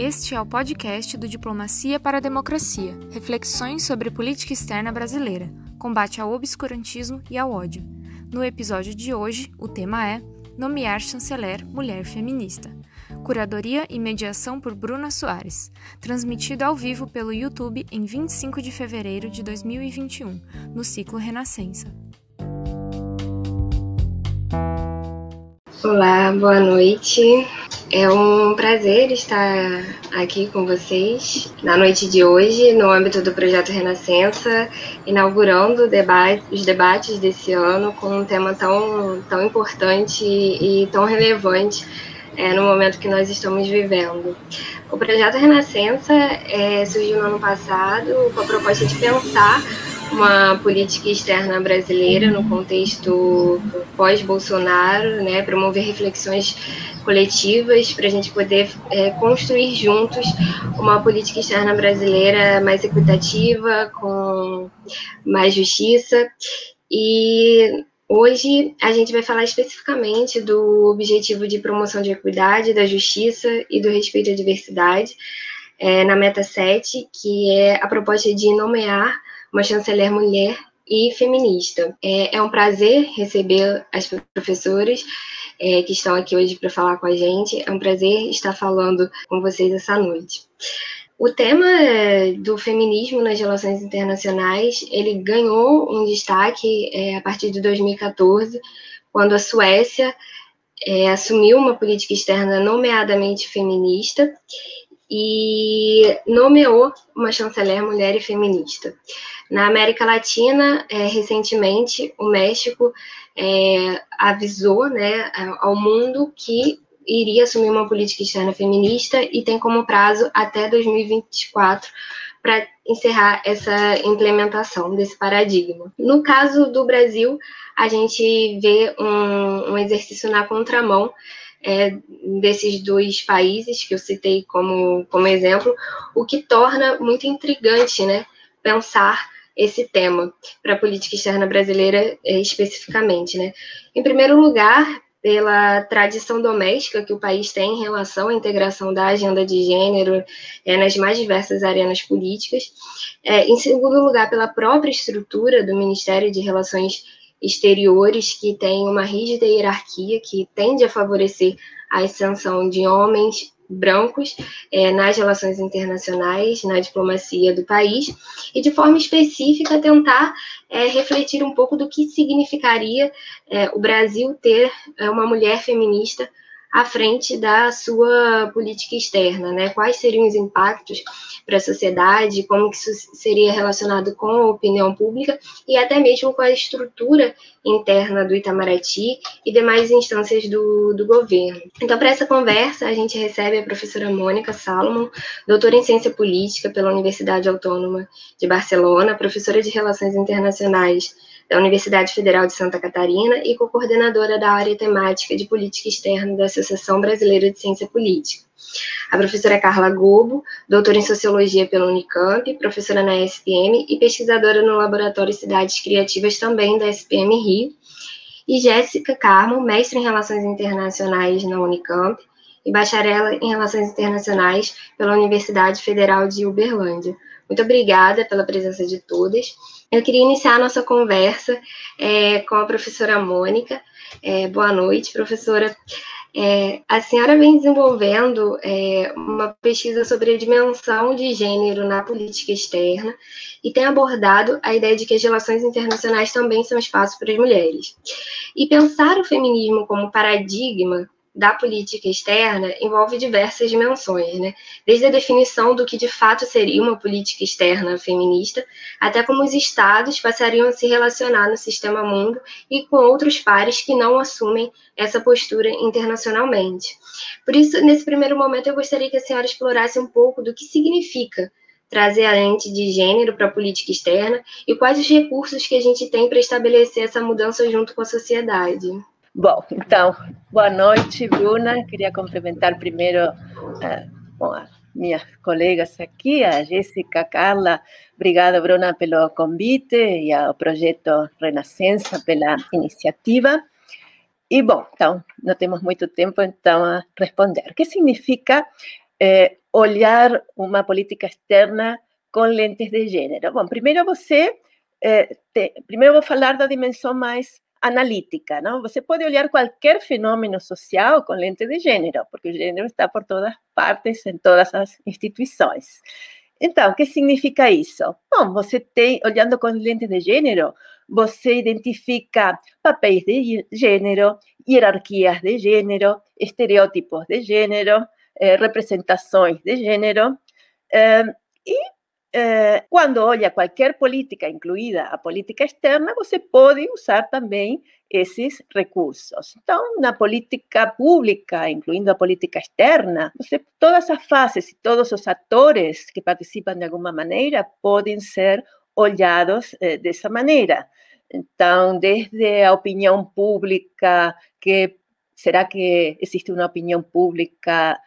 Este é o podcast do Diplomacia para a Democracia, reflexões sobre política externa brasileira, combate ao obscurantismo e ao ódio. No episódio de hoje, o tema é Nomear chanceler mulher feminista. Curadoria e mediação por Bruna Soares, transmitido ao vivo pelo YouTube em 25 de fevereiro de 2021, no ciclo Renascença. Olá, boa noite. É um prazer estar aqui com vocês na noite de hoje, no âmbito do projeto Renascença, inaugurando debate, os debates desse ano com um tema tão, tão importante e tão relevante é, no momento que nós estamos vivendo. O projeto Renascença é, surgiu no ano passado com a proposta de pensar uma política externa brasileira no contexto pós-Bolsonaro, né, promover reflexões coletivas para a gente poder é, construir juntos uma política externa brasileira mais equitativa, com mais justiça. E hoje a gente vai falar especificamente do objetivo de promoção de equidade, da justiça e do respeito à diversidade, é, na meta 7, que é a proposta de nomear uma chanceler mulher e feminista. É, é um prazer receber as professoras é, que estão aqui hoje para falar com a gente. É um prazer estar falando com vocês essa noite. O tema do feminismo nas relações internacionais, ele ganhou um destaque é, a partir de 2014, quando a Suécia é, assumiu uma política externa nomeadamente feminista e nomeou uma chanceler mulher e feminista. Na América Latina, é, recentemente, o México é, avisou né, ao mundo que iria assumir uma política externa feminista e tem como prazo até 2024 para encerrar essa implementação desse paradigma. No caso do Brasil, a gente vê um, um exercício na contramão é, desses dois países que eu citei como, como exemplo, o que torna muito intrigante né, pensar esse tema para a política externa brasileira é, especificamente. Né? Em primeiro lugar, pela tradição doméstica que o país tem em relação à integração da agenda de gênero é, nas mais diversas arenas políticas. É, em segundo lugar, pela própria estrutura do Ministério de Relações Exteriores, que tem uma rígida hierarquia que tende a favorecer a ascensão de homens brancos é, nas relações internacionais, na diplomacia do país, e de forma específica tentar é, refletir um pouco do que significaria é, o Brasil ter é, uma mulher feminista à frente da sua política externa, né? Quais seriam os impactos para a sociedade, como que isso seria relacionado com a opinião pública e até mesmo com a estrutura interna do Itamaraty e demais instâncias do, do governo. Então, para essa conversa, a gente recebe a professora Mônica Salomon, doutora em Ciência Política pela Universidade Autônoma de Barcelona, professora de Relações Internacionais da Universidade Federal de Santa Catarina e co-coordenadora da área temática de política externa da Associação Brasileira de Ciência Política. A professora Carla Gobo, doutora em Sociologia pela Unicamp, professora na SPM e pesquisadora no Laboratório Cidades Criativas também da SPM Rio. E Jéssica Carmo, mestre em Relações Internacionais na Unicamp e bacharela em Relações Internacionais pela Universidade Federal de Uberlândia. Muito obrigada pela presença de todas. Eu queria iniciar a nossa conversa é, com a professora Mônica. É, boa noite, professora. É, a senhora vem desenvolvendo é, uma pesquisa sobre a dimensão de gênero na política externa e tem abordado a ideia de que as relações internacionais também são espaço para as mulheres. E pensar o feminismo como paradigma da política externa envolve diversas dimensões, né? Desde a definição do que de fato seria uma política externa feminista, até como os estados passariam a se relacionar no sistema mundo e com outros pares que não assumem essa postura internacionalmente. Por isso, nesse primeiro momento, eu gostaria que a senhora explorasse um pouco do que significa trazer a lente de gênero para a política externa e quais os recursos que a gente tem para estabelecer essa mudança junto com a sociedade. Bom, então, boa noite, Bruna. Queria cumprimentar primeiro uh, bom, as minhas colegas aqui, a Jéssica, a Carla. Obrigada, Bruna, pelo convite e ao projeto Renascença pela iniciativa. E, bom, então, não temos muito tempo, então, a responder. O que significa é, olhar uma política externa com lentes de gênero? Bom, primeiro você, é, te, primeiro vou falar da dimensão mais analítica, não? Você pode olhar qualquer fenômeno social com lente de gênero, porque o gênero está por todas partes, em todas as instituições. Então, o que significa isso? Bom, você tem, olhando com lente de gênero, você identifica papéis de gênero, hierarquias de gênero, estereótipos de gênero, eh, representações de gênero, eh, e eh, quando olha qualquer política, incluída a política externa, você pode usar também esses recursos. Então, na política pública, incluindo a política externa, você, todas as fases e todos os atores que participam de alguma maneira podem ser olhados eh, dessa maneira. Então, desde a opinião pública, que será que existe uma opinião pública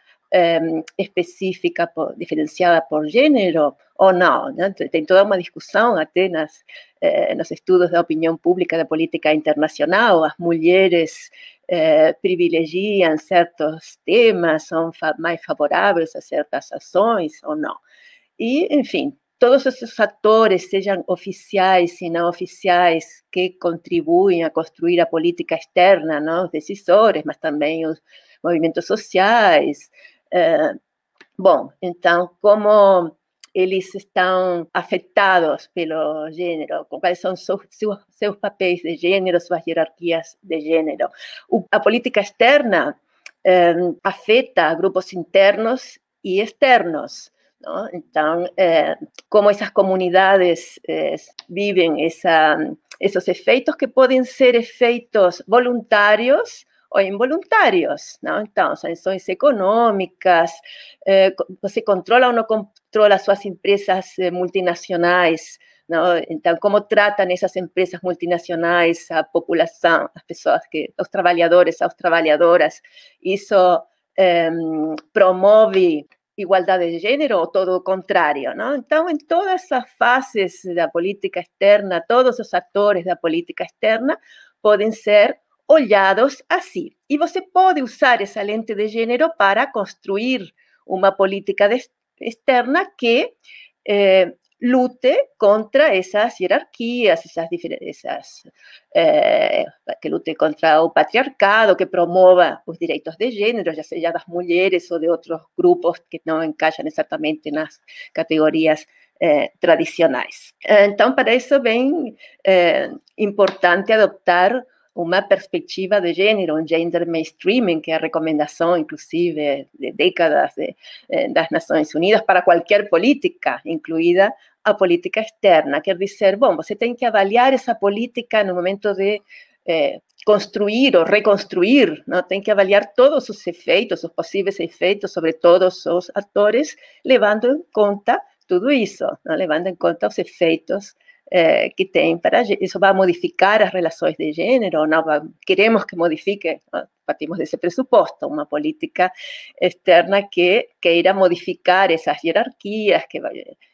específica, por, diferenciada por gênero ou não. Né? Tem toda uma discussão até nas, eh, nos estudos da opinião pública da política internacional. As mulheres eh, privilegiam certos temas, são fa mais favoráveis a certas ações ou não. E, enfim, todos esses atores, sejam oficiais e não oficiais, que contribuem a construir a política externa, não? os decisores, mas também os movimentos sociais, eh, bom, então, como eles estão afetados pelo gênero, quais são seus, seus papéis de gênero, suas hierarquias de gênero. O, a política externa eh, afeta grupos internos e externos. Não? Então, eh, como essas comunidades eh, vivem essa, esses efeitos que podem ser efeitos voluntários ou involuntários, não? Então, sanções econômicas, eh, você controla ou não controla suas empresas eh, multinacionais, não? Então, como tratam essas empresas multinacionais a população, as pessoas que, os trabalhadores, as trabalhadoras, isso eh, promove igualdade de gênero ou todo o contrário, não? Então, em todas as fases da política externa, todos os atores da política externa podem ser olhados assim. E você pode usar essa lente de gênero para construir uma política externa que eh, lute contra essas hierarquias, essas, essas eh, que lute contra o patriarcado, que promova os direitos de gênero, já seja das mulheres ou de outros grupos que não encaixam exatamente nas categorias eh, tradicionais. Então, para isso é bem importante adoptar uma perspectiva de gênero, um gender mainstreaming, que é a recomendação, inclusive, de décadas de, eh, das Nações Unidas para qualquer política, incluída a política externa. Quer dizer, bom, você tem que avaliar essa política no momento de eh, construir ou reconstruir, não? tem que avaliar todos os efeitos, os possíveis efeitos sobre todos os atores, levando em conta tudo isso, não? levando em conta os efeitos eh, que tem para isso vai modificar as relações de gênero, não queremos que modifique, partimos desse pressuposto, uma política externa que queira modificar essas hierarquias, que,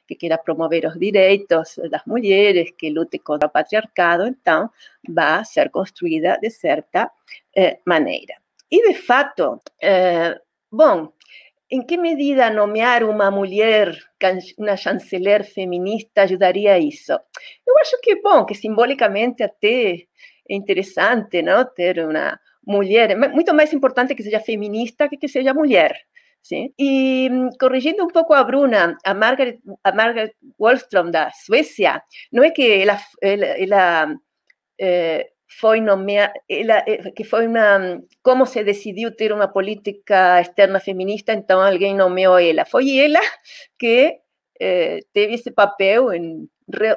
que queira promover os direitos das mulheres, que lute contra o patriarcado, então vai ser construída de certa eh, maneira. E, de fato, eh, bom, em que medida nomear uma mulher, uma chanceler feminista, ajudaria a isso? Eu acho que, bom, que simbolicamente até é interessante, não? Ter uma mulher, muito mais importante que seja feminista que que seja mulher. Sim? E corrigindo um pouco a Bruna, a Margaret, a Margaret Wallström da Suécia, não é que ela, foi nomeada, eh, que foi uma, como se decidiu ter uma política externa feminista, então alguém nomeou ela. Foi ela que eh, teve esse papel em,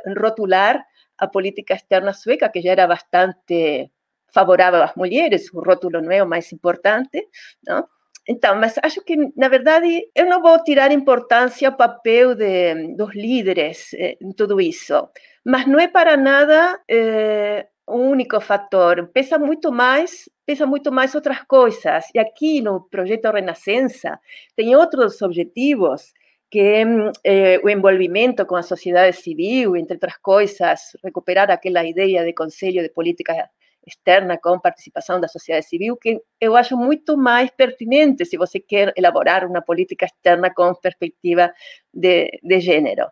em rotular a política externa sueca, que já era bastante favorável às mulheres, o rótulo não é o mais importante, não? Então, mas acho que, na verdade, eu não vou tirar importância ao papel de, dos líderes eh, em tudo isso, mas não é para nada eh, único fator, pesa muito mais, pesa muito mais outras coisas. E aqui no projeto Renascença tem outros objetivos, que é eh, o envolvimento com a sociedade civil, entre outras coisas, recuperar aquela ideia de Conselho de Política externa com participação da sociedade civil, que eu acho muito mais pertinente se você quer elaborar uma política externa com perspectiva de, de gênero.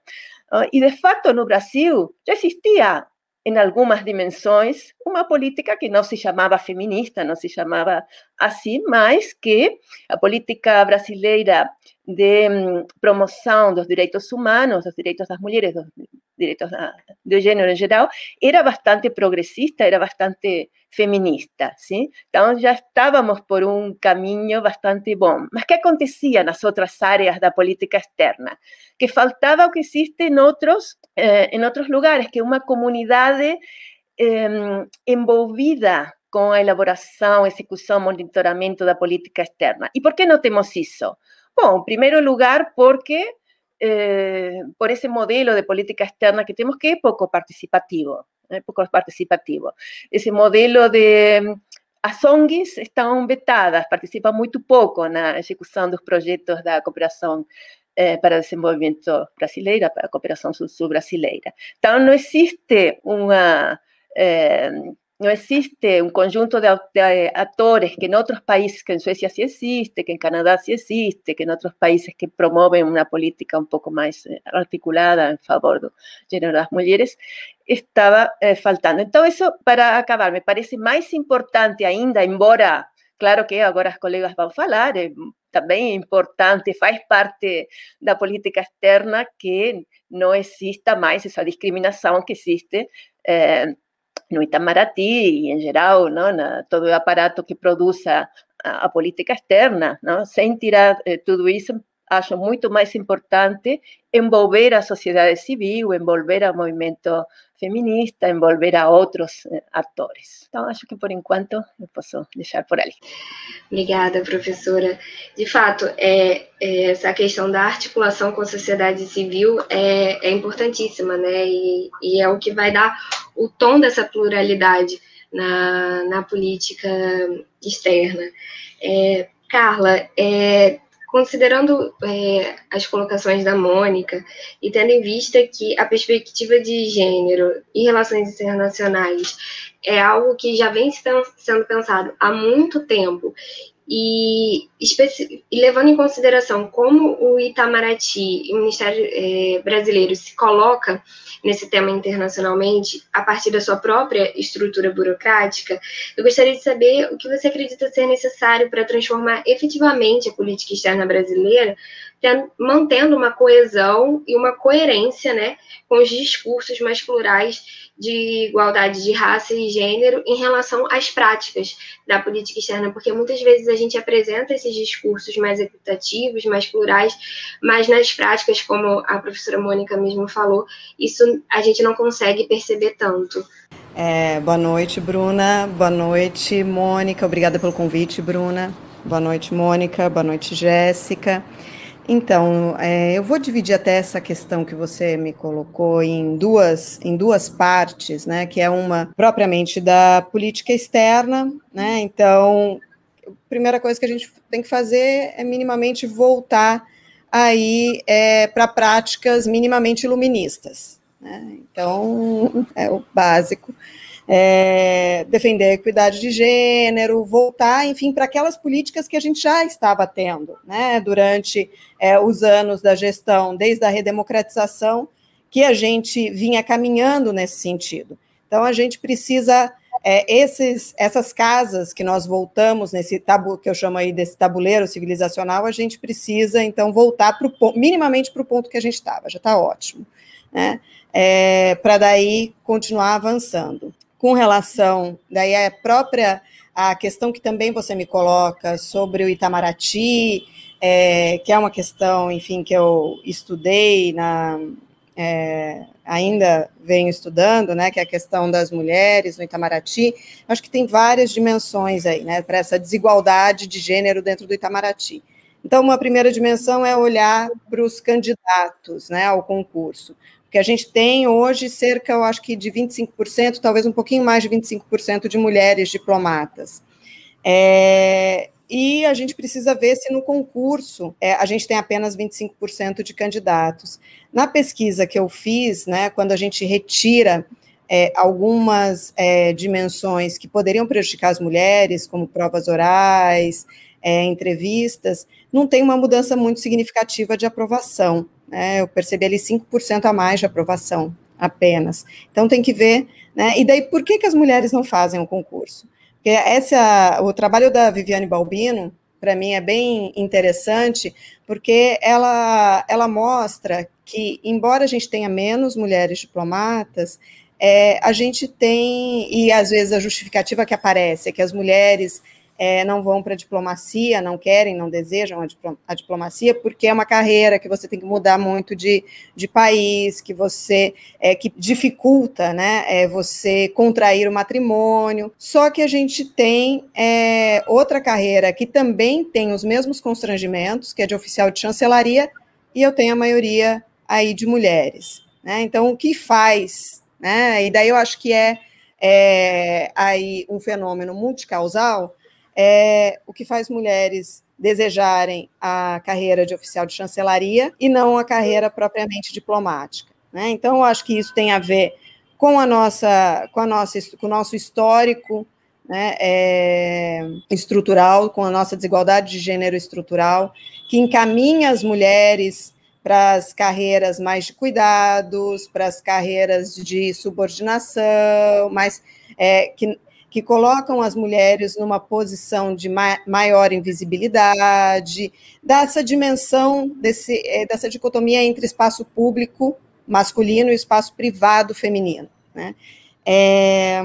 E, de fato, no Brasil já existia em algumas dimensões, uma política que não se chamava feminista, não se chamava assim, mas que a política brasileira de hum, promoção dos direitos humanos, dos direitos das mulheres, dos direitos do gênero em geral, era bastante progressista, era bastante feminista, sim? Então já estávamos por um caminho bastante bom. Mas que acontecia nas outras áreas da política externa? Que faltava o que existe em outros, eh, em outros lugares, que uma comunidade eh, envolvida com a elaboração, execução, monitoramento da política externa. E por que não temos isso? Bom, em primeiro lugar, porque eh, por ese modelo de política externa que tenemos que es poco participativo, ¿eh? poco participativo. Ese modelo de mm, as ONGs estão vetadas, participam muito pouco na execução dos projetos da cooperação eh, para desenvolvimento brasileira, para a cooperação sul-sul brasileira. Então, não existe uma eh, no existe un conjunto de, actores que en otros países, que en Suecia sí existe, que en Canadá sí existe, que en otros países que promueven una política un poco más eh, articulada en favor de género las mujeres, estaba eh, faltando. Entonces, eso, para acabar, me parece más importante ainda, embora, claro que ahora los colegas van a falar, también es importante, faz parte de la política externa que no exista más esa discriminación que existe eh, no Itamaraty e, em geral, não, na, todo o aparato que produz a, a política externa. Não? Sem tirar eh, tudo isso, acho muito mais importante envolver a sociedade civil, envolver o movimento feminista, envolver a outros eh, atores. Então, acho que por enquanto eu posso deixar por ali. Obrigada, professora. De fato, é, é, essa questão da articulação com a sociedade civil é, é importantíssima, né? E, e, é o que vai dar o tom dessa pluralidade na, na política externa. É, Carla, é, Considerando é, as colocações da Mônica e tendo em vista que a perspectiva de gênero e relações internacionais é algo que já vem sendo pensado há muito tempo e, e, levando em consideração como o Itamaraty o Ministério é, Brasileiro se coloca nesse tema internacionalmente a partir da sua própria estrutura burocrática, eu gostaria de saber o que você acredita ser necessário para transformar efetivamente a política externa brasileira mantendo uma coesão e uma coerência né, com os discursos mais plurais de igualdade de raça e gênero em relação às práticas da política externa, porque muitas vezes a gente apresenta esses discursos mais equitativos, mais plurais, mas nas práticas, como a professora Mônica mesmo falou, isso a gente não consegue perceber tanto. É, boa noite, Bruna. Boa noite, Mônica. Obrigada pelo convite, Bruna. Boa noite, Mônica. Boa noite, Jéssica. Então, é, eu vou dividir até essa questão que você me colocou em duas, em duas partes, né? Que é uma propriamente da política externa, né? Então, a primeira coisa que a gente tem que fazer é minimamente voltar aí é, para práticas minimamente iluministas. Né? Então, é o básico é, defender a equidade de gênero, voltar, enfim, para aquelas políticas que a gente já estava tendo, né, durante é, os anos da gestão, desde a redemocratização, que a gente vinha caminhando nesse sentido. Então, a gente precisa é, esses, essas casas que nós voltamos nesse tabu que eu chamo aí desse tabuleiro civilizacional, a gente precisa então voltar pro, minimamente para o ponto que a gente estava, já está ótimo, né? É, para daí continuar avançando com relação, daí a própria a questão que também você me coloca sobre o Itamaraty, é, que é uma questão, enfim, que eu estudei na é, ainda venho estudando, né, que é a questão das mulheres no Itamaraty, acho que tem várias dimensões aí, né, para essa desigualdade de gênero dentro do Itamaraty. Então, uma primeira dimensão é olhar para os candidatos, né, ao concurso que a gente tem hoje cerca, eu acho que de 25%, talvez um pouquinho mais de 25% de mulheres diplomatas. É, e a gente precisa ver se no concurso é, a gente tem apenas 25% de candidatos. Na pesquisa que eu fiz, né, quando a gente retira é, algumas é, dimensões que poderiam prejudicar as mulheres, como provas orais, é, entrevistas, não tem uma mudança muito significativa de aprovação. Né? Eu percebi ali 5% a mais de aprovação apenas. Então tem que ver, né? E daí por que, que as mulheres não fazem o concurso? Porque essa, o trabalho da Viviane Balbino, para mim, é bem interessante, porque ela, ela mostra que, embora a gente tenha menos mulheres diplomatas, é, a gente tem, e às vezes a justificativa que aparece é que as mulheres é, não vão para a diplomacia, não querem, não desejam a, a, diplomacia, porque é uma carreira que você tem que mudar muito de, de país, que você é, que dificulta, né, é, você contrair o matrimônio. Só que a gente tem é, outra carreira que também tem os mesmos constrangimentos, que é de oficial de chancelaria, e eu tenho a maioria aí de mulheres. Né? Então, o que faz, né? E daí eu acho que é, é aí um fenômeno multicausal é o que faz mulheres desejarem a carreira de oficial de chancelaria e não a carreira propriamente diplomática. Né? Então, eu acho que isso tem a ver com a nossa, com a nossa, com o nosso histórico né, é, estrutural, com a nossa desigualdade de gênero estrutural, que encaminha as mulheres para as carreiras mais de cuidados, para as carreiras de subordinação, mais é, que que colocam as mulheres numa posição de maior invisibilidade, dessa dimensão, desse, eh, dessa dicotomia entre espaço público masculino e espaço privado feminino. Né? É,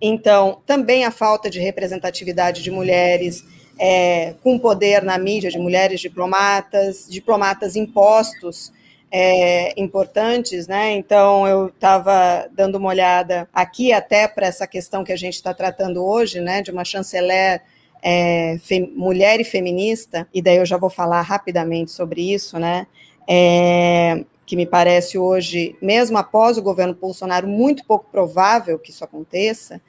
então, também a falta de representatividade de mulheres é, com poder na mídia, de mulheres diplomatas, diplomatas impostos é, importantes, né? Então eu estava dando uma olhada aqui até para essa questão que a gente está tratando hoje, né? De uma chanceler é, mulher e feminista, e daí eu já vou falar rapidamente sobre isso, né? É, que me parece hoje, mesmo após o governo Bolsonaro, muito pouco provável que isso aconteça.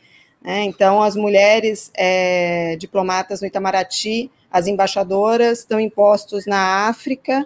Né? Então, as mulheres é, diplomatas no Itamaraty, as embaixadoras, estão impostos na África,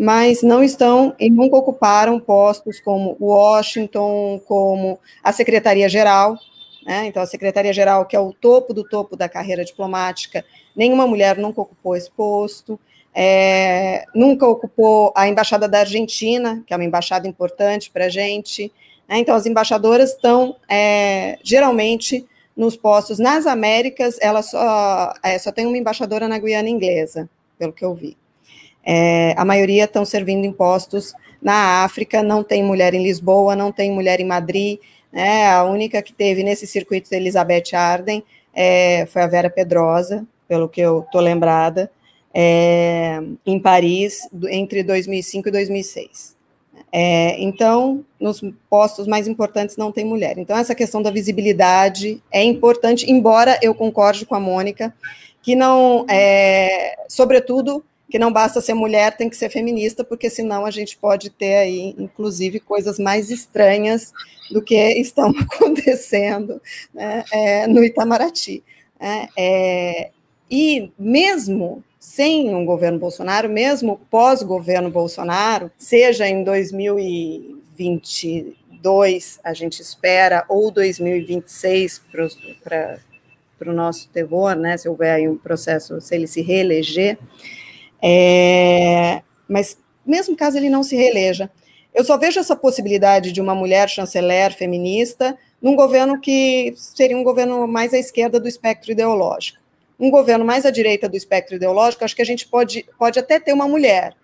mas não estão e nunca ocuparam postos como Washington, como a Secretaria-Geral. Né? Então, a Secretaria-Geral, que é o topo do topo da carreira diplomática, nenhuma mulher nunca ocupou esse posto. É, nunca ocupou a embaixada da Argentina, que é uma embaixada importante para a gente. Né? Então, as embaixadoras estão é, geralmente nos postos nas Américas. Ela só, é, só tem uma embaixadora na Guiana Inglesa, pelo que eu vi. É, a maioria estão servindo impostos na África, não tem mulher em Lisboa, não tem mulher em Madrid, né, a única que teve nesse circuito Elizabeth Arden é, foi a Vera Pedrosa, pelo que eu estou lembrada, é, em Paris, entre 2005 e 2006. É, então, nos postos mais importantes não tem mulher. Então, essa questão da visibilidade é importante, embora eu concorde com a Mônica, que não, é, sobretudo, que não basta ser mulher, tem que ser feminista, porque senão a gente pode ter aí, inclusive, coisas mais estranhas do que estão acontecendo né, é, no Itamaraty. Né, é, e mesmo sem um governo Bolsonaro, mesmo pós-governo Bolsonaro, seja em 2022, a gente espera, ou 2026 para o nosso terror, né, se houver um processo, se ele se reeleger, é, mas, mesmo caso ele não se reeleja, eu só vejo essa possibilidade de uma mulher chanceler feminista num governo que seria um governo mais à esquerda do espectro ideológico. Um governo mais à direita do espectro ideológico, acho que a gente pode, pode até ter uma mulher,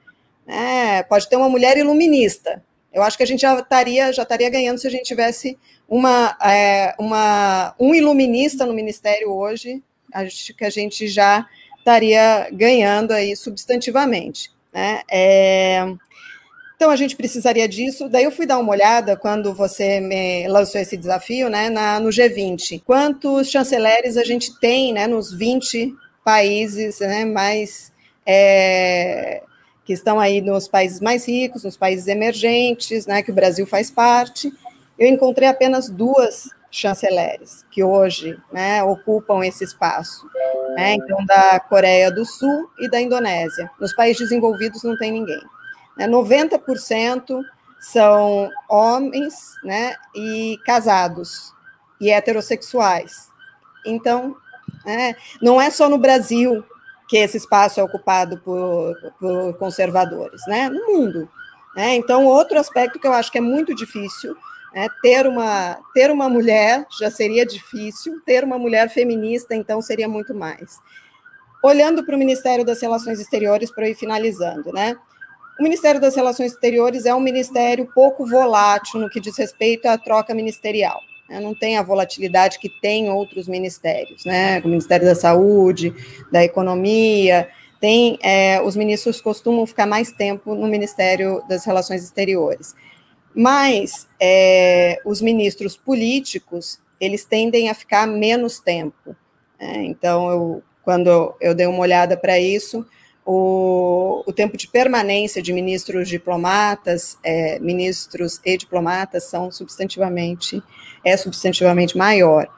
né? pode ter uma mulher iluminista. Eu acho que a gente já estaria, já estaria ganhando se a gente tivesse uma, é, uma, um iluminista no ministério hoje. Acho que a gente já estaria ganhando aí substantivamente. Né? É, então a gente precisaria disso. Daí eu fui dar uma olhada quando você me lançou esse desafio, né, na, no G20. Quantos chanceleres a gente tem, né, nos 20 países, né, mais é, que estão aí nos países mais ricos, nos países emergentes, né, que o Brasil faz parte. Eu encontrei apenas duas chanceleres que hoje né, ocupam esse espaço. Né, então, da Coreia do Sul e da Indonésia. Nos países desenvolvidos não tem ninguém. Né, 90% são homens, né, e casados e heterossexuais. Então, é, não é só no Brasil que esse espaço é ocupado por, por conservadores, né? No mundo. Né? Então, outro aspecto que eu acho que é muito difícil é ter uma ter uma mulher já seria difícil, ter uma mulher feminista então seria muito mais. Olhando para o Ministério das Relações Exteriores para ir finalizando, né? O Ministério das Relações Exteriores é um ministério pouco volátil no que diz respeito à troca ministerial né, não tem a volatilidade que tem outros ministérios, né? O Ministério da Saúde, da Economia, tem é, os ministros costumam ficar mais tempo no Ministério das Relações Exteriores. Mas é, os ministros políticos, eles tendem a ficar menos tempo. Né? Então, eu, quando eu dei uma olhada para isso, o, o, tempo de permanência de ministros diplomatas, é, ministros e diplomatas são substantivamente, é substantivamente maior.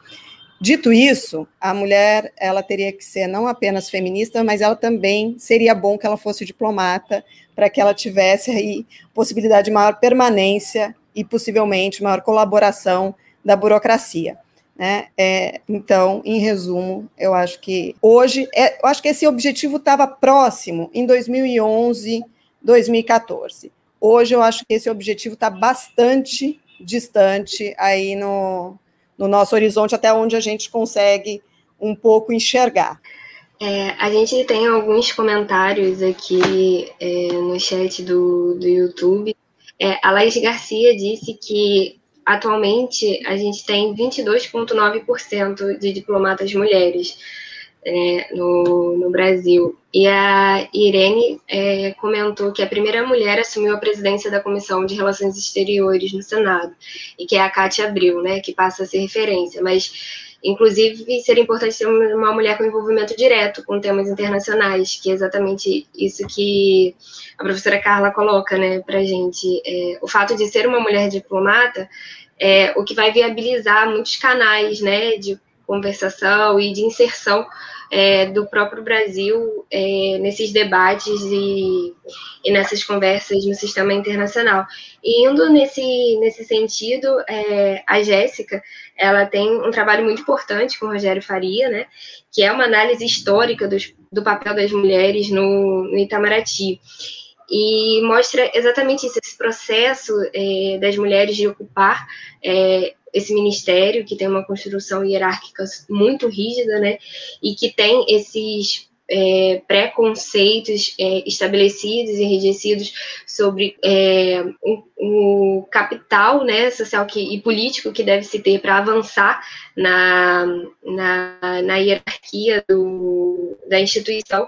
Dito isso, a mulher ela teria que ser não apenas feminista, mas ela também seria bom que ela fosse diplomata para que ela tivesse aí possibilidade de maior permanência e possivelmente maior colaboração da burocracia. Né? É, então, em resumo, eu acho que hoje, é, eu acho que esse objetivo estava próximo em 2011, 2014. Hoje eu acho que esse objetivo está bastante distante aí no, no nosso horizonte, até onde a gente consegue um pouco enxergar. É, a gente tem alguns comentários aqui é, no chat do, do YouTube. É, a Laís Garcia disse que atualmente a gente tem 22,9% de diplomatas mulheres é, no, no Brasil. E a Irene é, comentou que a primeira mulher assumiu a presidência da Comissão de Relações Exteriores no Senado, e que é a Cátia Abril, né, que passa a ser referência. Mas Inclusive, seria importante ter uma mulher com envolvimento direto com temas internacionais, que é exatamente isso que a professora Carla coloca né, a gente. É, o fato de ser uma mulher diplomata é o que vai viabilizar muitos canais né, de conversação e de inserção é, do próprio Brasil é, nesses debates e, e, nessas conversas no sistema internacional. E indo nesse, nesse sentido, é, a Jéssica ela tem um trabalho muito importante com o Rogério Faria, né, que é uma análise histórica dos, do papel das mulheres no, no Itamaraty e mostra exatamente isso, esse processo é, das mulheres de ocupar é, esse ministério que tem uma construção hierárquica muito rígida, né, e que tem esses é, preconceitos é, estabelecidos e enrijecidos sobre é, o, o, capital né, social que, e político que deve se ter para avançar na, na, na hierarquia do, da instituição.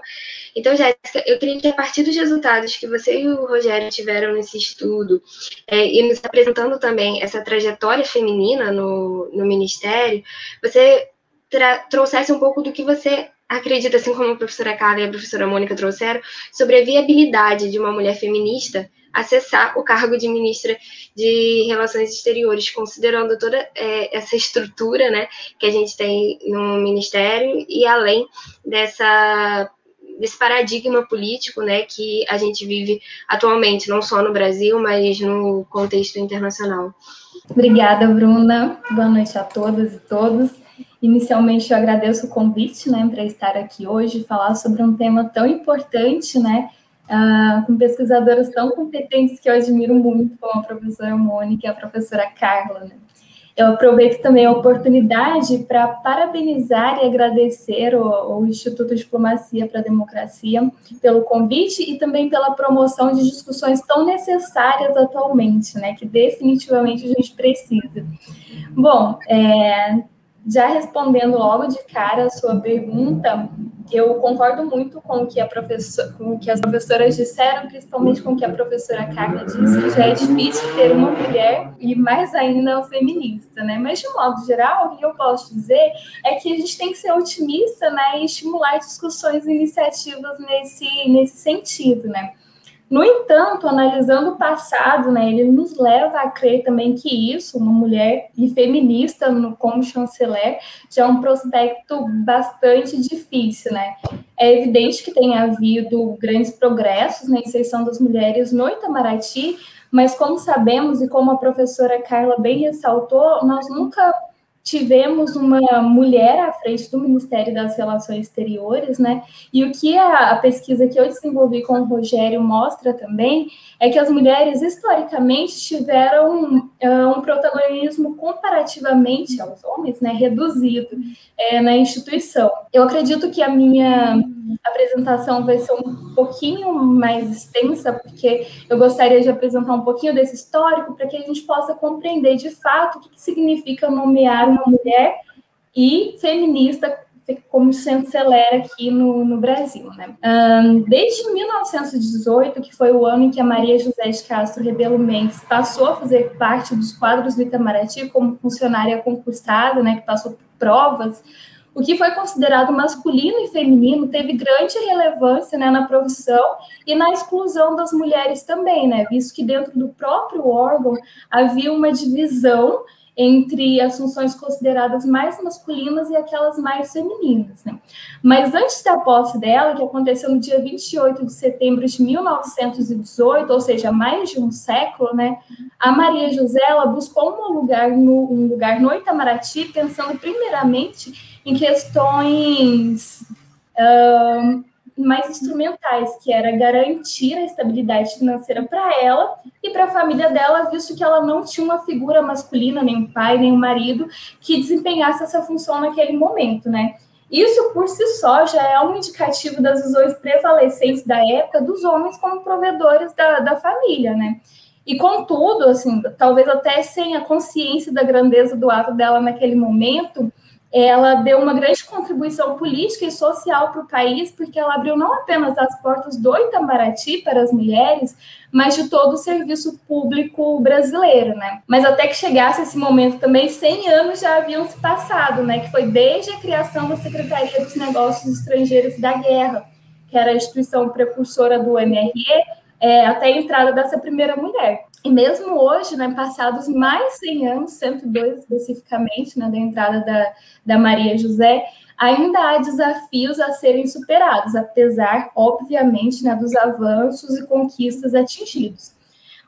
Então, Jéssica, eu queria que a partir dos resultados que você e o Rogério tiveram nesse estudo, é, e nos apresentando também essa trajetória feminina no, no Ministério, você trouxesse um pouco do que você acredita, assim como a professora Carla e a professora Mônica trouxeram, sobre a viabilidade de uma mulher feminista acessar o cargo de ministra de Relações Exteriores, considerando toda é, essa estrutura né, que a gente tem no Ministério e além dessa desse paradigma político né, que a gente vive atualmente, não só no Brasil, mas no contexto internacional. Obrigada, Bruna. Boa noite a todas e todos. Inicialmente, eu agradeço o convite né, para estar aqui hoje falar sobre um tema tão importante, né, uh, com pesquisadoras tão competentes que eu admiro muito, como a professora Mônica e a professora Carla. Né. Eu aproveito também a oportunidade para parabenizar e agradecer o, o Instituto Diplomacia para a Democracia pelo convite e também pela promoção de discussões tão necessárias atualmente, né, que definitivamente a gente precisa. Bom, é, já respondendo logo de cara a sua pergunta, eu concordo muito com o que, a professor, com o que as professoras disseram, principalmente com o que a professora Carla disse, já é difícil ter uma mulher e mais ainda feminista, né? Mas de um modo geral, o que eu posso dizer é que a gente tem que ser otimista, né, e estimular discussões e iniciativas nesse, nesse sentido, né? No entanto, analisando o passado, né, ele nos leva a crer também que isso, uma mulher e feminista no, como chanceler, já é um prospecto bastante difícil, né? É evidente que tem havido grandes progressos na inserção das mulheres no Itamaraty, mas como sabemos e como a professora Carla bem ressaltou, nós nunca tivemos uma mulher à frente do Ministério das Relações Exteriores, né? E o que a, pesquisa que eu desenvolvi com o Rogério mostra também é que as mulheres historicamente tiveram uh, um protagonismo comparativamente aos homens, né? Reduzido é, na instituição. Eu acredito que a minha apresentação vai ser um pouquinho mais extensa, porque eu gostaria de apresentar um pouquinho desse histórico para que a gente possa compreender de fato o que, significa nomear uma mulher e feminista como chanceler aqui no, no Brasil. Né? Um, desde 1918, que foi o ano em que a Maria José de Castro Rebelo Mendes passou a fazer parte dos quadros do Itamaraty como funcionária concursada, né, que passou por provas o que foi considerado masculino e feminino teve grande relevância né, na profissão e na exclusão das mulheres também, né, visto que dentro do próprio órgão havia uma divisão entre as funções consideradas mais masculinas e aquelas mais femininas. Né? Mas antes da posse dela, que aconteceu no dia 28 de setembro de 1918, ou seja, mais de um século, né, a Maria José buscou um lugar no, um lugar no Itamaraty, pensando primeiramente em questões uh, mais instrumentais, que era garantir a estabilidade financeira para ela e para a família dela, visto que ela não tinha uma figura masculina, nem um pai, nem um marido, que desempenhasse essa função naquele momento, né? Isso por si só já é um indicativo das visões prevalecentes da época dos homens como provedores da, da família, né? E contudo, assim, talvez até sem a consciência da grandeza do ato dela naquele momento, ela deu uma grande contribuição política e social para o país, porque ela abriu não apenas as portas do Itamaraty para as mulheres, mas de todo o serviço público brasileiro, né? Mas até que chegasse esse momento também, 100 anos já haviam se passado, né? Que foi desde a criação da Secretaria dos Negócios Estrangeiros da Guerra, que era a instituição precursora do MRE, é, até a entrada dessa primeira mulher. E mesmo hoje, né, passados mais 100 anos, 102 especificamente, né, da entrada da, da Maria José, ainda há desafios a serem superados, apesar, obviamente, né, dos avanços e conquistas atingidos.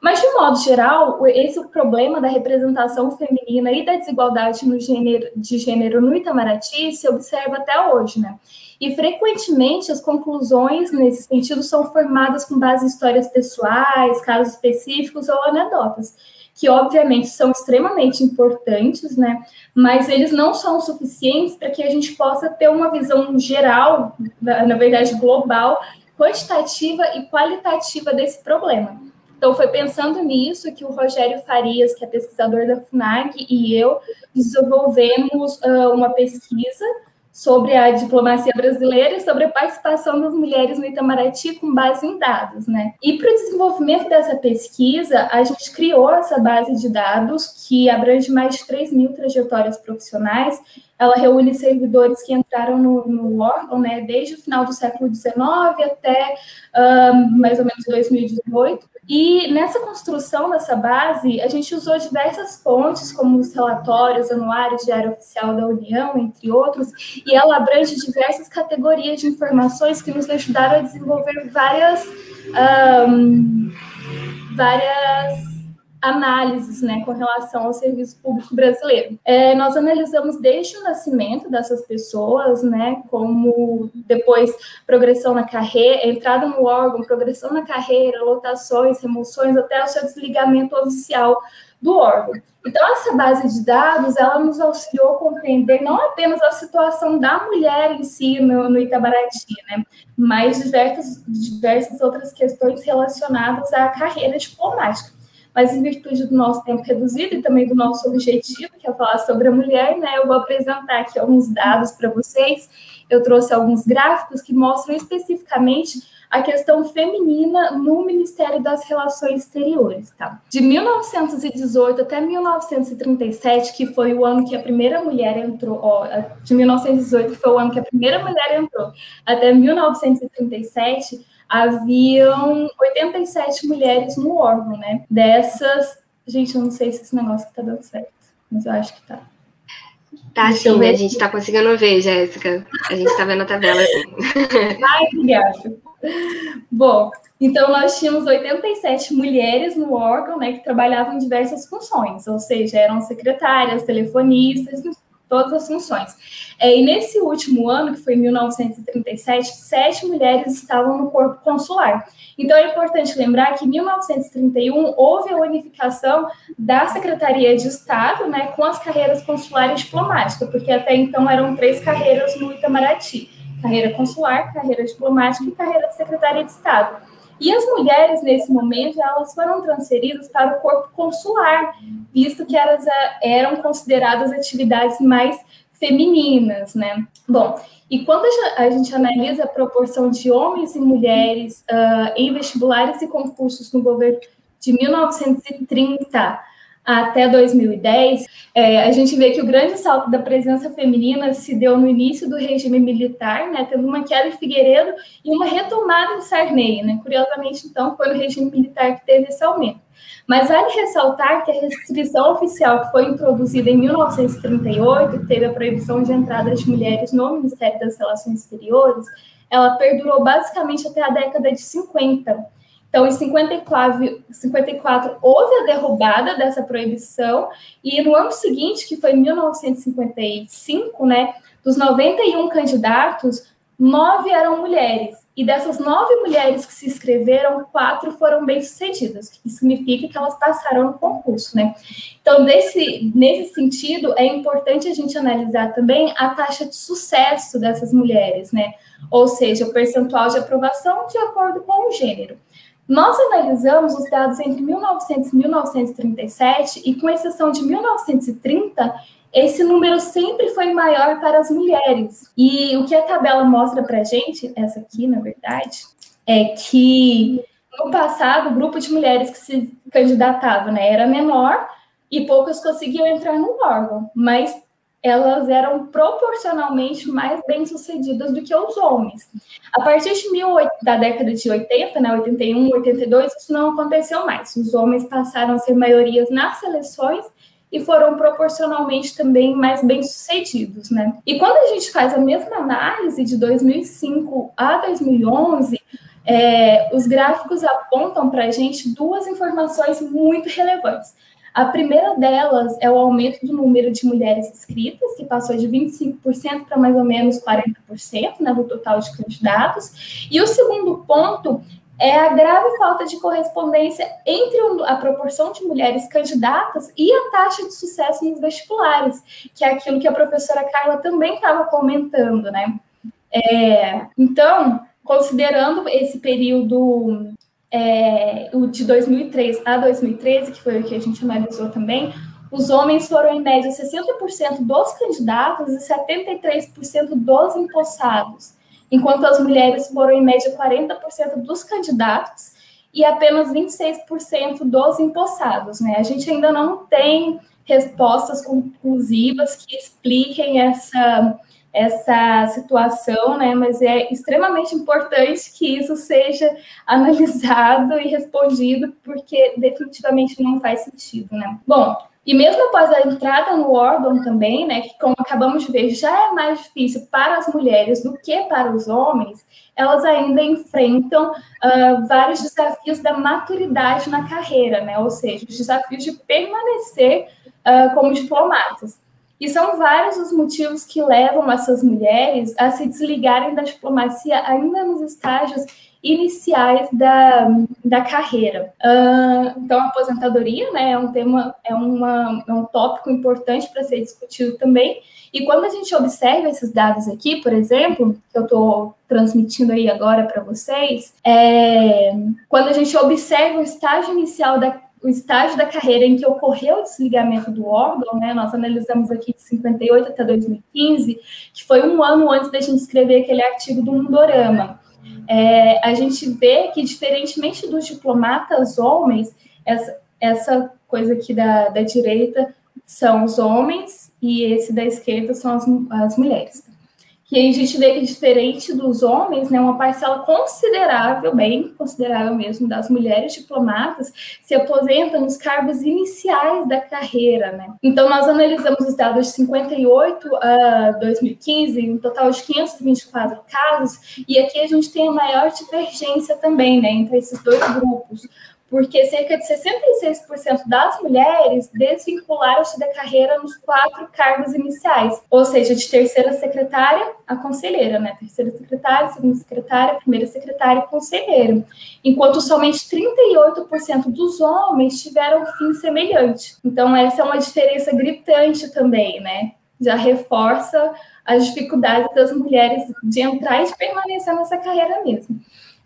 Mas, de modo geral, esse o problema da representação feminina e da desigualdade no gênero, de gênero no Itamaraty se observa até hoje, né? E frequentemente as conclusões nesse sentido são formadas com base em histórias pessoais, casos específicos ou anedotas, que obviamente são extremamente importantes, né? Mas eles não são suficientes para que a gente possa ter uma visão geral, na verdade global, quantitativa e qualitativa desse problema. Então, foi pensando nisso que o Rogério Farias, que é pesquisador da FUNAG, e eu desenvolvemos uh, uma pesquisa sobre a diplomacia brasileira e sobre a participação das mulheres no Itamaraty com base em dados, né? E para o desenvolvimento dessa pesquisa, a gente criou essa base de dados que abrange mais de 3 mil trajetórias profissionais. Ela reúne servidores que entraram no, no órgão, né, desde o final do século XIX até um, mais ou menos 2018. E nessa construção dessa base, a gente usou diversas fontes, como os relatórios anuários de área oficial da União, entre outros, e ela abrange diversas categorias de informações que nos ajudaram a desenvolver várias, um, várias análises né, com relação ao serviço público brasileiro. É, nós analisamos desde o nascimento dessas pessoas, né, como depois progressão na carreira, entrada no órgão, progressão na carreira, lotações, remoções, até o seu desligamento oficial do órgão. Então, essa base de dados, ela nos auxiliou a compreender não apenas a situação da mulher em si no, no Itabaraty, né, mas diversas, diversas outras questões relacionadas à carreira diplomática mas em virtude do nosso tempo reduzido e também do nosso objetivo, que é falar sobre a mulher, né, eu vou apresentar aqui alguns dados para vocês. Eu trouxe alguns gráficos que mostram especificamente a questão feminina no Ministério das Relações Exteriores, tá? De 1918 até 1937, que foi o ano que a primeira mulher entrou, ó, de 1918 foi o ano que a primeira mulher entrou, até 1937, haviam 87 mulheres no órgão, né? Dessas, gente, eu não sei se esse negócio está dando certo, mas eu acho que tá. Tá Deixa sim, a gente tá conseguindo ver, Jéssica. A gente tá vendo a tabela. Ai, obrigada. Bom, então nós tínhamos 87 mulheres no órgão, né, que trabalhavam em diversas funções, ou seja, eram secretárias, telefonistas, todas as funções. É, e nesse último ano, que foi 1937, sete mulheres estavam no corpo consular. Então é importante lembrar que em 1931 houve a unificação da Secretaria de Estado né, com as carreiras consular e diplomática, porque até então eram três carreiras no Itamaraty: carreira consular, carreira diplomática e carreira de Secretaria de Estado. E as mulheres, nesse momento, elas foram transferidas para o corpo consular, visto que elas eh, eram consideradas atividades mais femininas, né? Bom, e quando a gente analisa a proporção de homens e mulheres uh, em vestibulares e concursos no governo de 1930 até 2010, é, a gente vê que o grande salto da presença feminina se deu no início do regime militar, né, tendo uma queda em Figueiredo e uma retomada em Sarney. Né? Curiosamente, então, foi no regime militar que teve esse aumento. Mas vale ressaltar que a restrição oficial que foi introduzida em 1938, que teve a proibição de entrada de mulheres no Ministério das Relações Exteriores, ela perdurou basicamente até a década de 50. Então, em 54, 54 houve a derrubada dessa proibição, e no ano seguinte, que foi em 1955, né, dos 91 candidatos, nove eram mulheres. E dessas nove mulheres que se inscreveram, quatro foram bem-sucedidas, que significa que elas passaram no concurso, né? Então, desse, nesse sentido, é importante a gente analisar também a taxa de sucesso dessas mulheres, né? Ou seja, o percentual de aprovação de acordo com o gênero. Nós analisamos os dados entre 1900 e 1937 e, com exceção de 1930, esse número sempre foi maior para as mulheres. E o que a tabela mostra para a gente, essa aqui, na verdade, é que no passado o grupo de mulheres que se candidatava né, era menor e poucas conseguiam entrar no órgão, mas elas eram proporcionalmente mais bem-sucedidas do que os homens. A partir de mil, da década de 80, né, 81, 82, isso não aconteceu mais. Os homens passaram a ser maiorias nas seleções e foram proporcionalmente também mais bem-sucedidos, né? E quando a gente faz a mesma análise de 2005 a 2011, é, os gráficos apontam para a gente duas informações muito relevantes. A primeira delas é o aumento do número de mulheres inscritas, que passou de 25% para mais ou menos 40% né, do total de candidatos. E o segundo ponto é a grave falta de correspondência entre a proporção de mulheres candidatas e a taxa de sucesso nos vestibulares, que é aquilo que a professora Carla também estava comentando, né? É, então, considerando esse período é, o de 2003 a 2013, que foi o que a gente analisou também, os homens foram, em média, 60% dos candidatos e 73% dos empossados, enquanto as mulheres foram, em média, 40% dos candidatos e apenas 26% dos empossados. Né? A gente ainda não tem respostas conclusivas que expliquem essa essa situação, né? Mas é extremamente importante que isso seja analisado e respondido, porque definitivamente não faz sentido, né? Bom, e mesmo após a entrada no órgão também, né, que como acabamos de ver, já é mais difícil para as mulheres do que para os homens, elas ainda enfrentam uh, vários desafios da maturidade na carreira, né, ou seja, os desafios de permanecer uh, como diplomatas. E são vários os motivos que levam essas mulheres a se desligarem da diplomacia ainda nos estágios iniciais da, da carreira. Uh, então, a aposentadoria né, é um tema, é, uma, é um tópico importante para ser discutido também. E quando a gente observa esses dados aqui, por exemplo, que eu estou transmitindo aí agora para vocês, é, quando a gente observa o estágio inicial da o estágio da carreira em que ocorreu o desligamento do órgão, né, nós analisamos aqui de 58 até 2015, que foi um ano antes da gente escrever aquele artigo do Mundorama. É, a gente vê que, diferentemente dos diplomatas homens, essa, essa coisa aqui da, da direita são os homens e esse da esquerda são as, as mulheres. E aí a gente vê que, diferente dos homens, né, uma parcela considerável, bem considerável mesmo, das mulheres diplomatas se aposenta nos cargos iniciais da carreira. Né? Então, nós analisamos os dados de 58 a 2015, um total de 524 casos, e aqui a gente tem a maior divergência também né, entre esses dois grupos porque cerca de 66% das mulheres desvincularam-se da carreira nos quatro cargos iniciais, ou seja, de terceira secretária a conselheira, né? Terceira secretária, segunda secretária, primeira secretária e conselheira. Enquanto somente 38% dos homens tiveram fim semelhante. Então, essa é uma diferença gritante também, né? Já reforça as dificuldades das mulheres de entrar e de permanecer nessa carreira mesmo.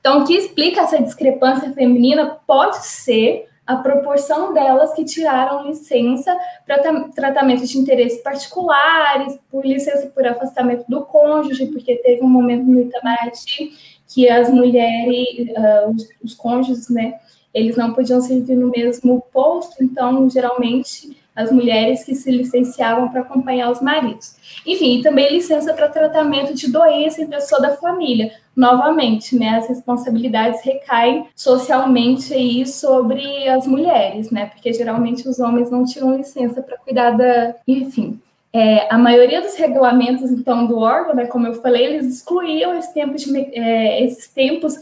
Então, o que explica essa discrepância feminina pode ser a proporção delas que tiraram licença para tratamento de interesses particulares, por licença por afastamento do cônjuge, porque teve um momento no Itamaraty que as mulheres, uh, os, os cônjuges, né, eles não podiam servir no mesmo posto, então, geralmente, as mulheres que se licenciavam para acompanhar os maridos. Enfim, e também licença para tratamento de doença em pessoa da família. Novamente, né, as responsabilidades recaem socialmente aí sobre as mulheres, né, porque geralmente os homens não tiram licença para cuidar da, enfim, é, a maioria dos regulamentos, então, do órgão, né, como eu falei, eles excluíam esse tempo de, é, esses tempos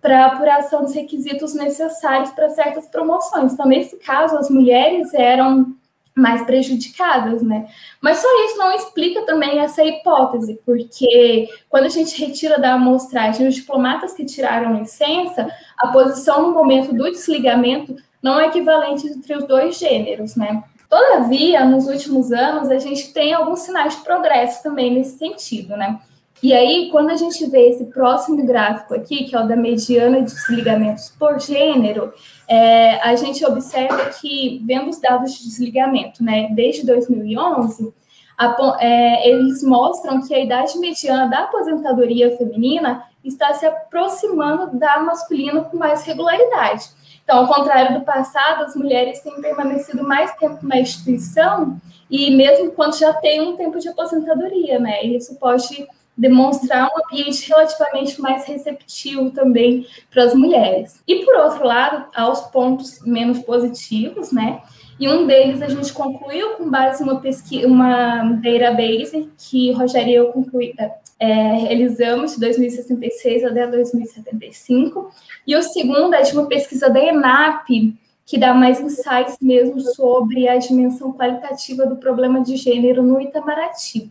para apuração dos requisitos necessários para certas promoções. Então, nesse caso, as mulheres eram mais prejudicadas, né? Mas só isso não explica também essa hipótese, porque quando a gente retira da amostragem os diplomatas que tiraram licença, a posição no momento do desligamento não é equivalente entre os dois gêneros, né? Todavia, nos últimos anos, a gente tem alguns sinais de progresso também nesse sentido, né? E aí, quando a gente vê esse próximo gráfico aqui, que é o da mediana de desligamentos por gênero, é, a gente observa que, vendo os dados de desligamento, né, desde 2011, a, é, eles mostram que a idade mediana da aposentadoria feminina está se aproximando da masculina com mais regularidade. Então, ao contrário do passado, as mulheres têm permanecido mais tempo na instituição e mesmo quando já tem um tempo de aposentadoria, né? Isso pode demonstrar um ambiente relativamente mais receptivo também para as mulheres. E por outro lado, há os pontos menos positivos, né? E um deles a gente concluiu com base em uma pesquisa, uma database que Rogério e eu conclui, é, é realizamos de 2066 até 2075. E o segundo é de uma pesquisa da ENAP, que dá mais insights mesmo sobre a dimensão qualitativa do problema de gênero no Itamaraty.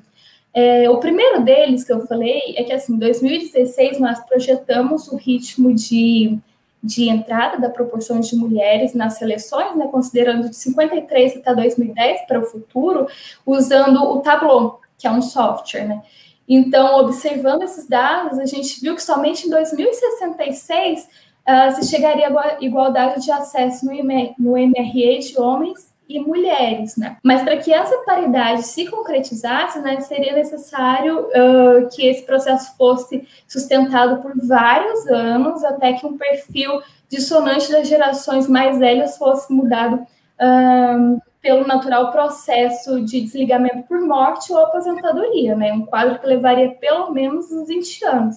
É, o primeiro deles que eu falei é que, assim, em 2016 nós projetamos o ritmo de, de entrada da proporção de mulheres nas seleções, né, considerando de 53 até 2010 para o futuro, usando o Tableau, que é um software, né? Então, observando esses dados, a gente viu que somente em 2066 uh, se chegaria à igualdade de acesso no, no MRE de homens e mulheres, né? Mas para que essa paridade se concretizasse, né, seria necessário uh, que esse processo fosse sustentado por vários anos, até que um perfil dissonante das gerações mais velhas fosse mudado uh, pelo natural processo de desligamento por morte ou aposentadoria, né? Um quadro que levaria pelo menos uns 20 anos.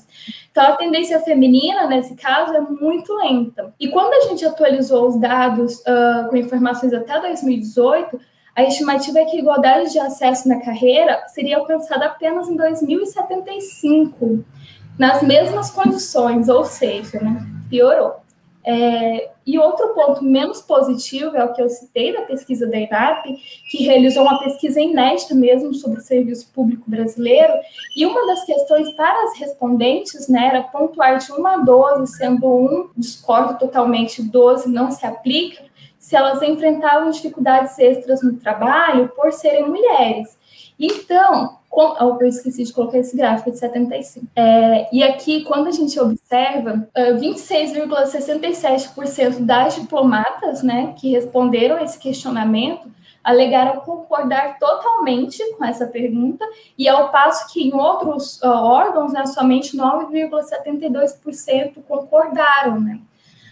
Então, a tendência feminina, nesse caso, é muito lenta. E quando a gente atualizou os dados uh, com informações até 2018, a estimativa é que a igualdade de acesso na carreira seria alcançada apenas em 2075, nas mesmas condições, ou seja, né, piorou. É, e outro ponto menos positivo é o que eu citei da pesquisa da INAP, que realizou uma pesquisa inédita mesmo sobre o serviço público brasileiro, e uma das questões para as respondentes né, era pontuar de 1 a 12, sendo um, discordo totalmente, 12 não se aplica, se elas enfrentavam dificuldades extras no trabalho por serem mulheres. Então, eu esqueci de colocar esse gráfico de 75. É, e aqui, quando a gente observa, 26,67% das diplomatas né, que responderam esse questionamento alegaram concordar totalmente com essa pergunta, e ao passo que em outros órgãos, né, somente 9,72% concordaram, né?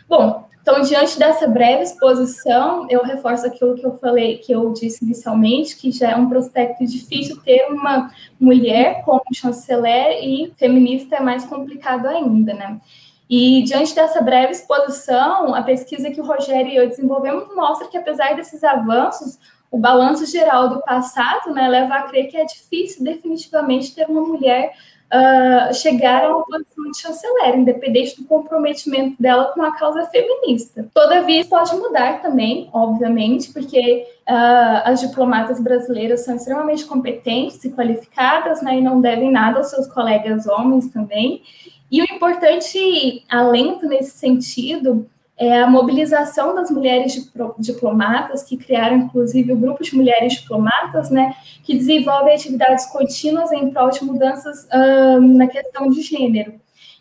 Bom, então, diante dessa breve exposição, eu reforço aquilo que eu falei, que eu disse inicialmente, que já é um prospecto difícil ter uma mulher como chanceler e feminista é mais complicado ainda, né? E diante dessa breve exposição, a pesquisa que o Rogério e eu desenvolvemos mostra que, apesar desses avanços, o balanço geral do passado né, leva a crer que é difícil definitivamente ter uma mulher uh, chegar a uma posição de chanceler, independente do comprometimento dela com a causa feminista. Todavia, isso pode mudar também, obviamente, porque uh, as diplomatas brasileiras são extremamente competentes e qualificadas né, e não devem nada aos seus colegas homens também. E o importante alento nesse sentido é a mobilização das mulheres diplomatas, que criaram, inclusive, o grupo de mulheres diplomatas, né, que desenvolvem atividades contínuas em prol de mudanças na questão de gênero.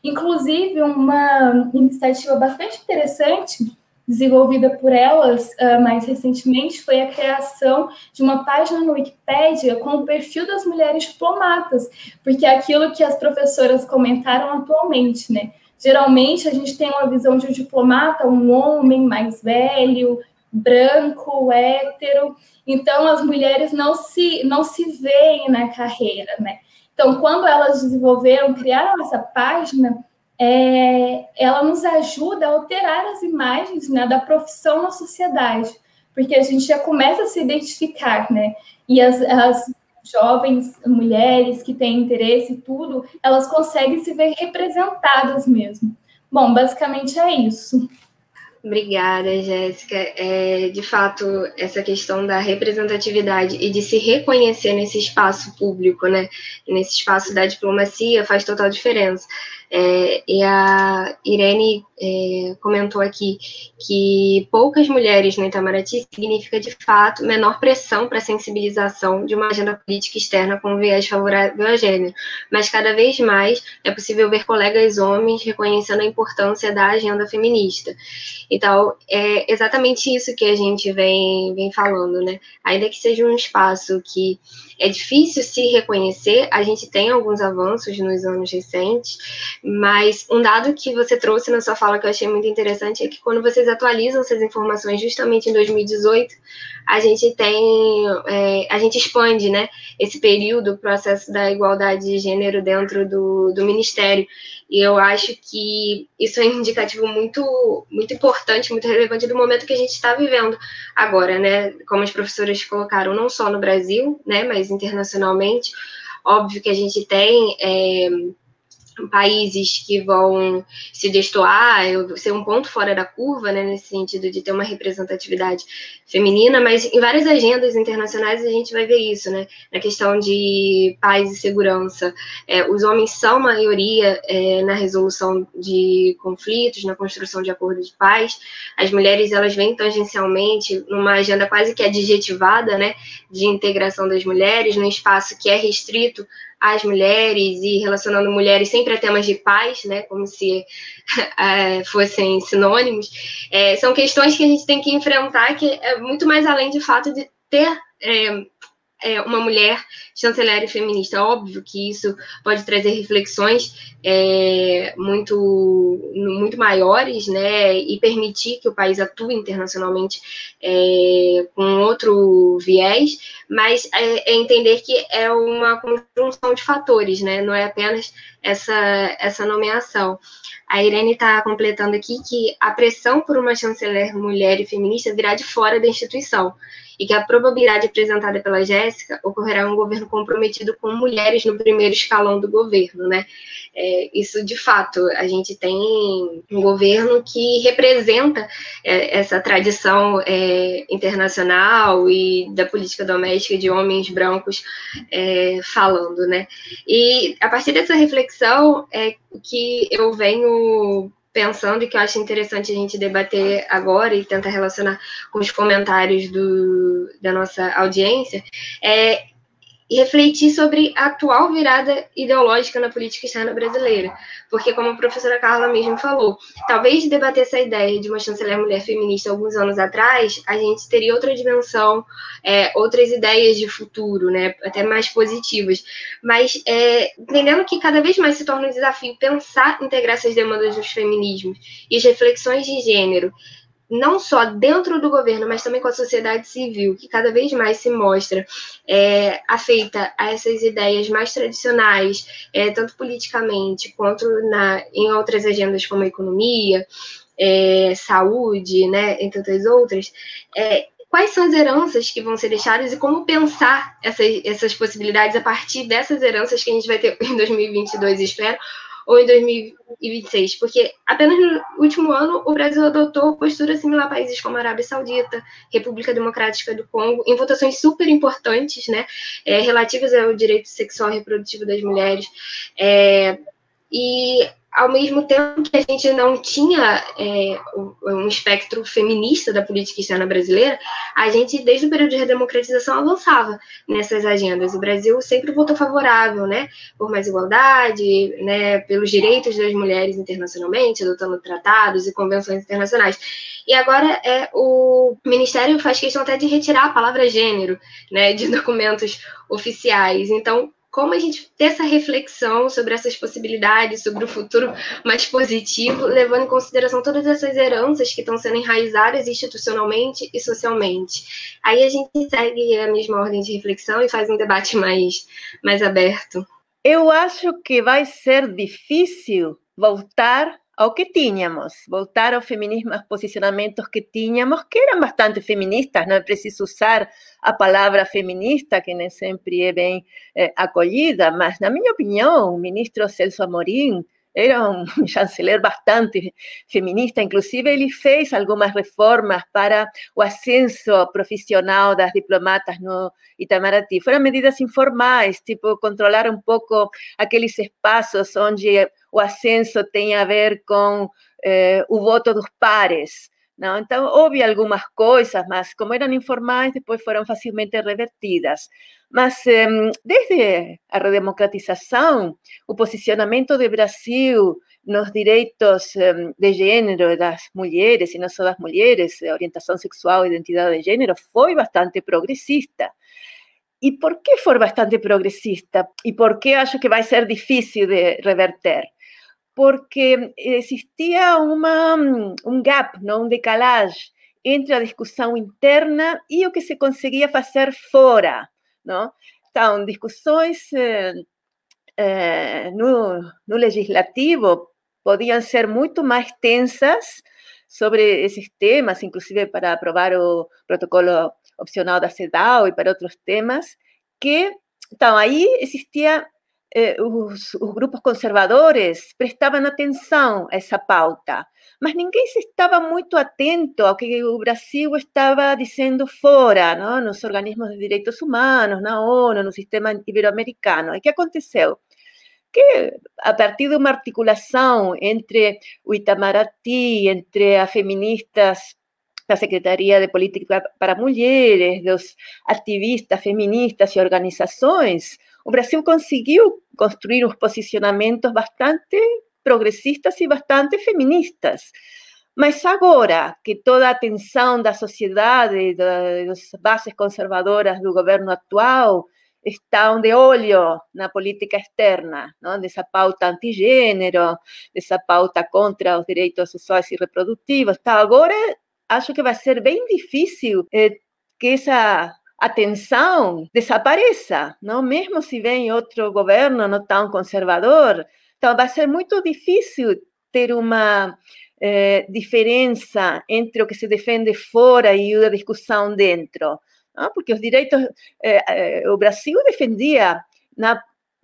Inclusive, uma iniciativa bastante interessante desenvolvida por elas uh, mais recentemente foi a criação de uma página no Wikipedia com o perfil das mulheres diplomatas, porque é aquilo que as professoras comentaram atualmente, né? Geralmente a gente tem uma visão de um diplomata, um homem mais velho, branco, hétero, então as mulheres não se não se veem na carreira, né? Então, quando elas desenvolveram, criaram essa página, é, ela nos ajuda a alterar as imagens né, da profissão na sociedade, porque a gente já começa a se identificar, né? E as, as jovens mulheres que têm interesse e tudo, elas conseguem se ver representadas mesmo. Bom, basicamente é isso. Obrigada, Jéssica. É, de fato, essa questão da representatividade e de se reconhecer nesse espaço público, né, nesse espaço da diplomacia, faz total diferença. É, e a Irene é, comentou aqui que poucas mulheres no Itamaraty significa, de fato, menor pressão para a sensibilização de uma agenda política externa com viés favorável a gênero, mas cada vez mais é possível ver colegas homens reconhecendo a importância da agenda feminista. Então, é exatamente isso que a gente vem, vem falando, né? Ainda que seja um espaço que é difícil se reconhecer, a gente tem alguns avanços nos anos recentes, mas um dado que você trouxe na sua fala que eu achei muito interessante é que quando vocês atualizam essas informações justamente em 2018, a gente tem, é, a gente expande, né, esse período, o processo da igualdade de gênero dentro do, do Ministério. E eu acho que isso é um indicativo muito, muito importante, muito relevante do momento que a gente está vivendo agora, né? Como as professoras colocaram, não só no Brasil, né, mas internacionalmente. Óbvio que a gente tem é, países que vão se destoar, ser um ponto fora da curva, né, nesse sentido de ter uma representatividade feminina, mas em várias agendas internacionais a gente vai ver isso, né, na questão de paz e segurança. É, os homens são maioria é, na resolução de conflitos, na construção de acordos de paz, as mulheres elas vêm tangencialmente numa agenda quase que adjetivada, né, de integração das mulheres, num espaço que é restrito as mulheres e relacionando mulheres sempre a temas de paz, né, como se é, fossem sinônimos, é, são questões que a gente tem que enfrentar, que é muito mais além de fato de ter é, é, uma mulher chanceler e feminista. Óbvio que isso pode trazer reflexões é, muito, muito maiores, né, e permitir que o país atue internacionalmente é, com outro viés, mas é, é, entender que é uma conjunção de fatores, né, não é apenas essa, essa nomeação. A Irene está completando aqui que a pressão por uma chanceler mulher e feminista virá de fora da instituição e que a probabilidade apresentada pela Jéssica ocorrerá um governo comprometido com mulheres no primeiro escalão do governo, né? É, isso, de fato, a gente tem um governo que representa é, essa tradição é, internacional e da política doméstica de homens brancos é, falando, né? E a partir dessa reflexão é que eu venho pensando e que eu acho interessante a gente debater agora e tentar relacionar com os comentários do, da nossa audiência, é e refletir sobre a atual virada ideológica na política externa brasileira. Porque, como a professora Carla mesmo falou, talvez debater essa ideia de uma chanceler mulher feminista alguns anos atrás, a gente teria outra dimensão, é, outras ideias de futuro, né, até mais positivas. Mas é, entendendo que cada vez mais se torna um desafio pensar integrar essas demandas dos feminismos e as reflexões de gênero não só dentro do governo, mas também com a sociedade civil, que cada vez mais se mostra é, afeita a essas ideias mais tradicionais, é, tanto politicamente quanto na, em outras agendas como economia, é, saúde, né, entre outras outras, é, quais são as heranças que vão ser deixadas e como pensar essas, essas possibilidades a partir dessas heranças que a gente vai ter em 2022, espero, ou em 2026, porque apenas no último ano o Brasil adotou postura similar a países como a Arábia Saudita, República Democrática do Congo, em votações super importantes, né, é, relativas ao direito sexual e reprodutivo das mulheres. É, e ao mesmo tempo que a gente não tinha é, um espectro feminista da política externa brasileira, a gente, desde o período de redemocratização, avançava nessas agendas. O Brasil sempre votou favorável, né, por mais igualdade, né, pelos direitos das mulheres internacionalmente, adotando tratados e convenções internacionais. E agora é, o Ministério faz questão até de retirar a palavra gênero, né, de documentos oficiais. Então, como a gente ter essa reflexão sobre essas possibilidades, sobre o futuro mais positivo, levando em consideração todas essas heranças que estão sendo enraizadas institucionalmente e socialmente. Aí a gente segue a mesma ordem de reflexão e faz um debate mais, mais aberto. Eu acho que vai ser difícil voltar ao que tínhamos, voltar ao feminismo, aos posicionamentos que tínhamos, que eram bastante feministas, não é preciso usar a palavra feminista, que nem sempre é bem é, acolhida, mas, na minha opinião, o ministro Celso Amorim era um chanceler bastante feminista, inclusive ele fez algumas reformas para o ascenso profissional das diplomatas no Itamaraty. Foram medidas informais, tipo controlar um pouco aqueles espaços onde o ascenso tem a ver com eh, o voto dos pares. Não? Então, houve algumas coisas, mas como eram informais, depois foram facilmente revertidas. Mas eh, desde a redemocratização, o posicionamento do Brasil nos direitos eh, de gênero das mulheres, e não só das mulheres, orientação sexual, identidade de gênero, foi bastante progressista. E por que foi bastante progressista? E por que acho que vai ser difícil de reverter? Porque existia uma, um gap, não? um decalagem entre a discussão interna e o que se conseguia fazer fora. Não? Então, discussões eh, eh, no, no legislativo podiam ser muito mais tensas sobre esses temas, inclusive para aprovar o protocolo opcional da CEDAW e para outros temas, que, então, aí existia eh, os, os, grupos conservadores prestavam atenção a essa pauta, mas ninguém estava muito atento ao que o Brasil estava dizendo fora, não? nos organismos de direitos humanos, na ONU, no sistema ibero-americano. E o que aconteceu? que a partir de uma articulação entre o Itamaraty, entre as feministas da Secretaria de Política para Mulheres, dos ativistas feministas e organizações, o Brasil conseguiu construir uns posicionamentos bastante progressistas e bastante feministas. Mas agora que toda a atenção da sociedade, das bases conservadoras do governo atual, estão de olho na política externa, não? dessa pauta antigênero, dessa pauta contra os direitos sexuais e reprodutivos. Então, agora acho que vai ser bem difícil eh, que essa atenção desapareça, não? Mesmo se vem outro governo não tão conservador, então vai ser muito difícil ter uma eh, diferença entre o que se defende fora e a discussão dentro, não? Porque os direitos, eh, eh, o Brasil defendia na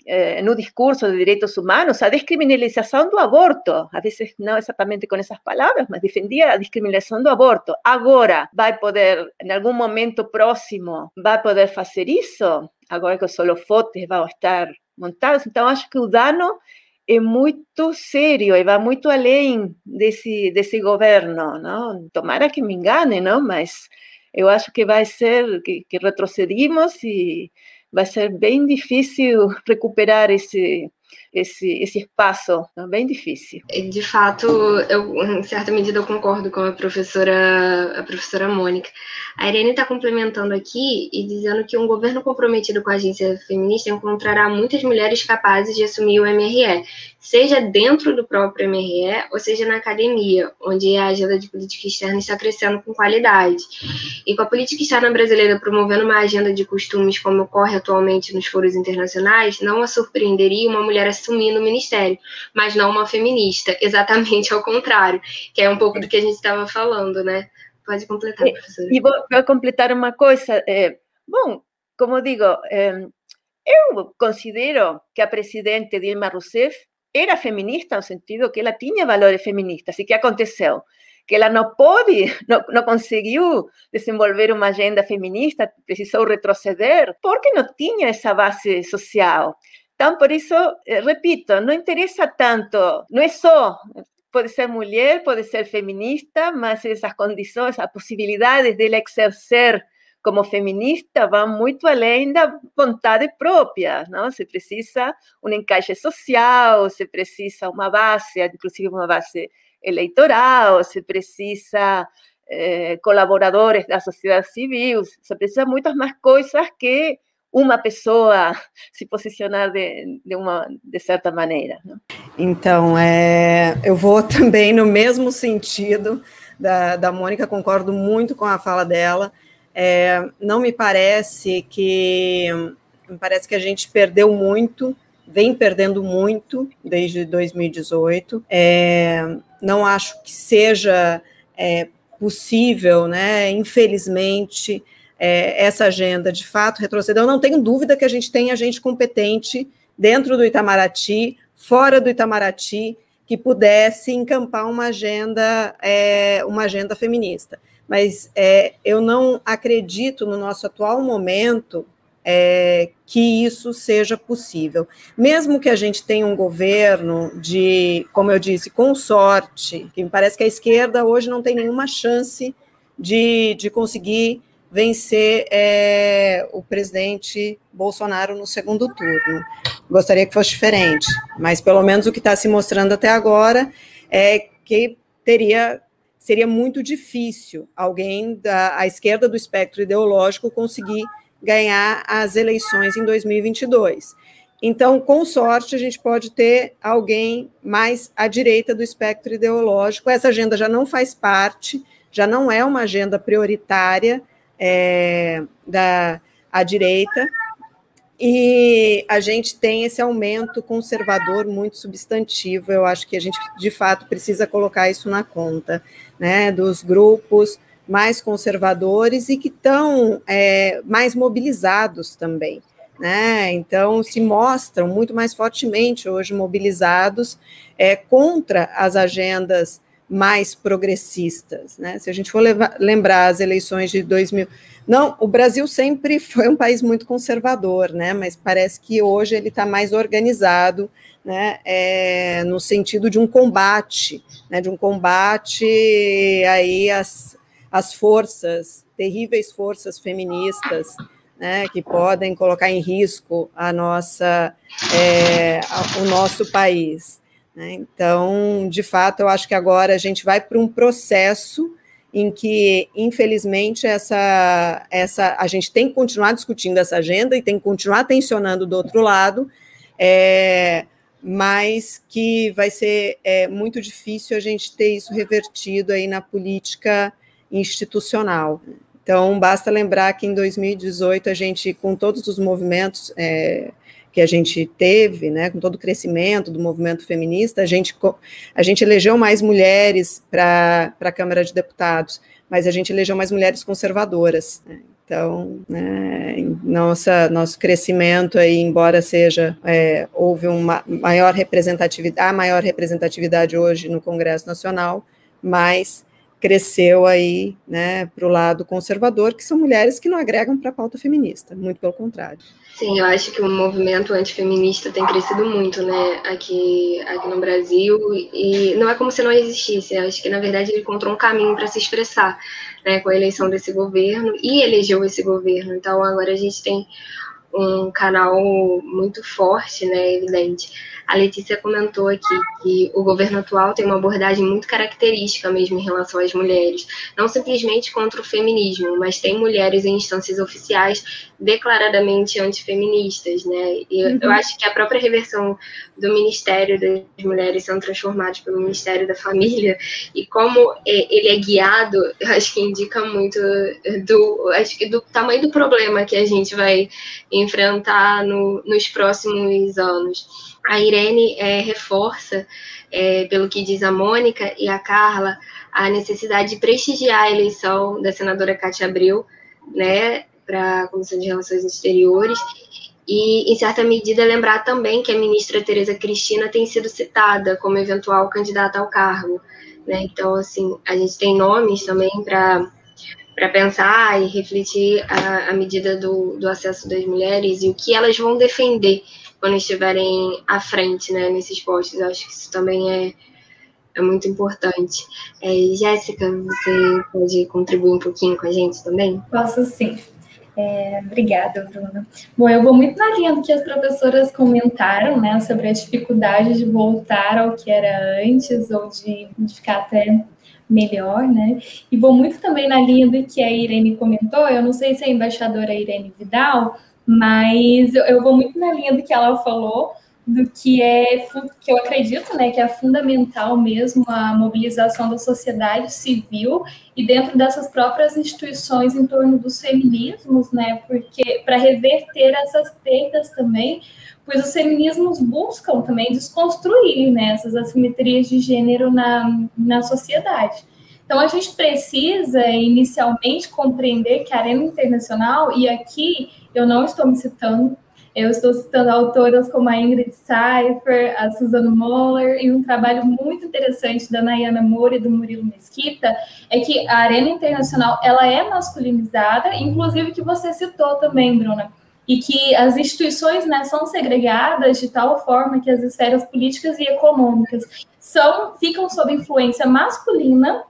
eh, no discurso de direitos humanos a descriminalização do aborto. A vezes não exatamente com essas palavras, mas defendia a descriminalização do aborto. Agora vai poder, em algum momento próximo, vai poder fazer isso? Agora que os holofotes vão estar montados. Então, acho que o dano é muito sério e vai muito além desse governo. Não? Tomara que me engane, não? mas eu acho que vai ser que, que retrocedimos e vai ser bem difícil recuperar esse esse, esse espaço, é bem difícil. De fato, eu, em certa medida, eu concordo com a professora, a professora Mônica. A Irene está complementando aqui e dizendo que um governo comprometido com a agência feminista encontrará muitas mulheres capazes de assumir o MRE, seja dentro do próprio MRE ou seja na academia, onde a agenda de política externa está crescendo com qualidade. E com a política externa brasileira promovendo uma agenda de costumes como ocorre atualmente nos foros internacionais, não a surpreenderia uma mulher assumir no ministério, mas não uma feminista, exatamente ao contrário, que é um pouco do que a gente estava falando, né? Pode completar, professora. E vou, vou completar uma coisa. É, bom, como digo, é, eu considero que a presidente Dilma Rousseff era feminista no sentido que ela tinha valores feministas. E que aconteceu? Que ela não pôde, não, não conseguiu desenvolver uma agenda feminista, precisou retroceder, porque não tinha essa base social. Então, por isso, eh, repito, não interessa tanto, não é só, pode ser mulher, pode ser feminista, mas essas condições, as possibilidades dela exercer como feminista vão muito além da vontade própria, não? Se precisa um encaixe social, se precisa uma base, inclusive uma base eleitoral, se precisa eh, colaboradores da sociedade civil, se precisa muitas mais coisas que uma pessoa se posicionar de, de uma de certa maneira. Não? Então, é, eu vou também no mesmo sentido da, da Mônica, concordo muito com a fala dela. É, não me parece que me parece que a gente perdeu muito, vem perdendo muito desde 2018. É, não acho que seja é, possível, né? Infelizmente, é, essa agenda de fato retrocedeu. Eu não tenho dúvida que a gente tem gente competente dentro do Itamaraty, fora do Itamaraty, que pudesse encampar uma agenda, é, uma agenda feminista. Mas é, eu não acredito no nosso atual momento é, que isso seja possível. Mesmo que a gente tenha um governo de, como eu disse, com sorte, que me parece que a esquerda hoje não tem nenhuma chance de, de conseguir vencer é, o presidente Bolsonaro no segundo turno. Gostaria que fosse diferente, mas pelo menos o que está se mostrando até agora é que teria seria muito difícil alguém da esquerda do espectro ideológico conseguir ganhar as eleições em 2022. Então, com sorte, a gente pode ter alguém mais à direita do espectro ideológico. Essa agenda já não faz parte, já não é uma agenda prioritária é, da à direita, e a gente tem esse aumento conservador muito substantivo. Eu acho que a gente, de fato, precisa colocar isso na conta, né, dos grupos mais conservadores e que estão é, mais mobilizados também. Né? Então, se mostram muito mais fortemente hoje mobilizados é, contra as agendas mais progressistas, né? Se a gente for levar, lembrar as eleições de 2000, não, o Brasil sempre foi um país muito conservador, né? Mas parece que hoje ele está mais organizado, né? É, no sentido de um combate, né? De um combate aí as, as forças, terríveis forças feministas, né? Que podem colocar em risco a nossa, é, o nosso país. Né? Então, de fato, eu acho que agora a gente vai para um processo em que, infelizmente, essa, essa, a gente tem que continuar discutindo essa agenda e tem que continuar tensionando do outro lado, é, mas que vai ser é, muito difícil a gente ter isso revertido aí na política institucional. Então, basta lembrar que em 2018 a gente, com todos os movimentos é, que a gente teve, né, com todo o crescimento do movimento feminista, a gente, a gente elegeu mais mulheres para a Câmara de Deputados, mas a gente elegeu mais mulheres conservadoras. Né? Então, né, nossa, nosso crescimento aí, embora seja, é, houve uma maior representatividade, a maior representatividade hoje no Congresso Nacional, mas cresceu aí, né, para o lado conservador, que são mulheres que não agregam para a pauta feminista, muito pelo contrário. Sim, eu acho que o movimento antifeminista tem crescido muito, né, aqui, aqui no Brasil, e não é como se não existisse, eu acho que, na verdade, ele encontrou um caminho para se expressar, né, com a eleição desse governo, e elegeu esse governo, então agora a gente tem um canal muito forte, né, evidente. A Letícia comentou aqui que o governo atual tem uma abordagem muito característica mesmo em relação às mulheres, não simplesmente contra o feminismo, mas tem mulheres em instâncias oficiais declaradamente antifeministas, né? E uhum. eu acho que a própria reversão do Ministério das Mulheres sendo transformado pelo Ministério da Família e como ele é guiado, eu acho que indica muito do, acho que do tamanho do problema que a gente vai enfrentar no, nos próximos anos. A Irene é, reforça, é, pelo que diz a Mônica e a Carla, a necessidade de prestigiar a eleição da senadora Cátia Abreu, né, para a Comissão de Relações Exteriores, e, em certa medida, lembrar também que a ministra Tereza Cristina tem sido citada como eventual candidata ao cargo. Né? Então, assim, a gente tem nomes também para para pensar e refletir a, a medida do, do acesso das mulheres e o que elas vão defender quando estiverem à frente, né, nesses postos. Eu acho que isso também é, é muito importante. É, Jéssica, você pode contribuir um pouquinho com a gente também? Posso sim. É, obrigada, Bruna. Bom, eu vou muito na linha do que as professoras comentaram, né, sobre a dificuldade de voltar ao que era antes ou de, de ficar até melhor, né? E vou muito também na linha do que a Irene comentou. Eu não sei se a embaixadora Irene Vidal mas eu, eu vou muito na linha do que ela falou, do que é que eu acredito, né, que é fundamental mesmo a mobilização da sociedade civil e dentro dessas próprias instituições em torno dos feminismos, né, porque para reverter essas perdas também, pois os feminismos buscam também desconstruir né, essas assimetrias de gênero na, na sociedade. Então, a gente precisa inicialmente compreender que a arena internacional, e aqui eu não estou me citando, eu estou citando autoras como a Ingrid Seifer, a Susana Moller, e um trabalho muito interessante da Nayana Moura e do Murilo Mesquita, é que a arena internacional ela é masculinizada, inclusive que você citou também, Bruna, e que as instituições né, são segregadas de tal forma que as esferas políticas e econômicas são ficam sob influência masculina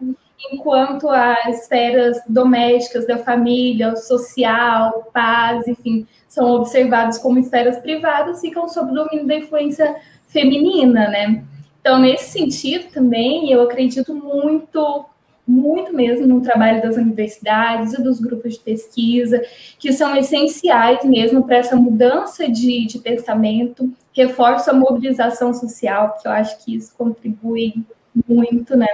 enquanto as esferas domésticas da família, social, paz, enfim, são observadas como esferas privadas, ficam sob o domínio da influência feminina, né? Então, nesse sentido também, eu acredito muito, muito mesmo no trabalho das universidades e dos grupos de pesquisa, que são essenciais mesmo para essa mudança de, de pensamento, reforço a mobilização social, porque eu acho que isso contribui muito, né?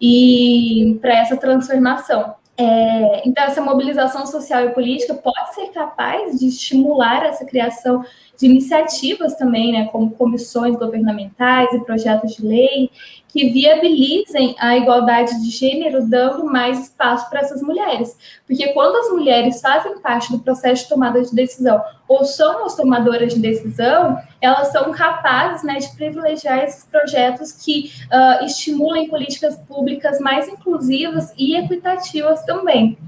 e para essa transformação. É, então, essa mobilização social e política pode ser capaz de estimular essa criação de iniciativas também, né, como comissões governamentais e projetos de lei, que viabilizem a igualdade de gênero, dando mais espaço para essas mulheres. Porque quando as mulheres fazem parte do processo de tomada de decisão ou são as tomadoras de decisão, elas são capazes né, de privilegiar esses projetos que uh, estimulem políticas públicas mais inclusivas e equitativas também.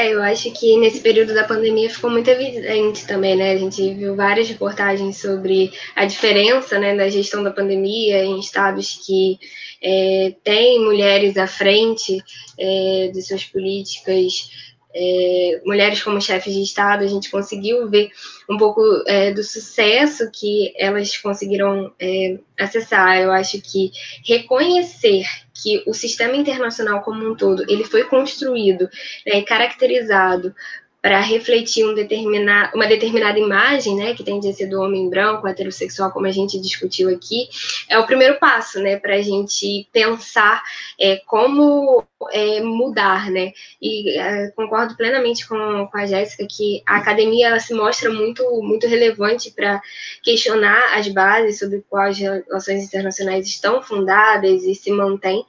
É, eu acho que nesse período da pandemia ficou muito evidente também, né? A gente viu várias reportagens sobre a diferença né, da gestão da pandemia em estados que é, têm mulheres à frente é, de suas políticas é, mulheres como chefes de Estado, a gente conseguiu ver um pouco é, do sucesso que elas conseguiram é, acessar. Eu acho que reconhecer que o sistema internacional como um todo ele foi construído né, e caracterizado para refletir um determinar, uma determinada imagem, né, que tem de ser do homem branco, heterossexual, como a gente discutiu aqui, é o primeiro passo, né, para a gente pensar é, como é, mudar, né? E é, concordo plenamente com, com a Jéssica que a academia ela se mostra muito, muito relevante para questionar as bases sobre quais relações internacionais estão fundadas e se mantêm.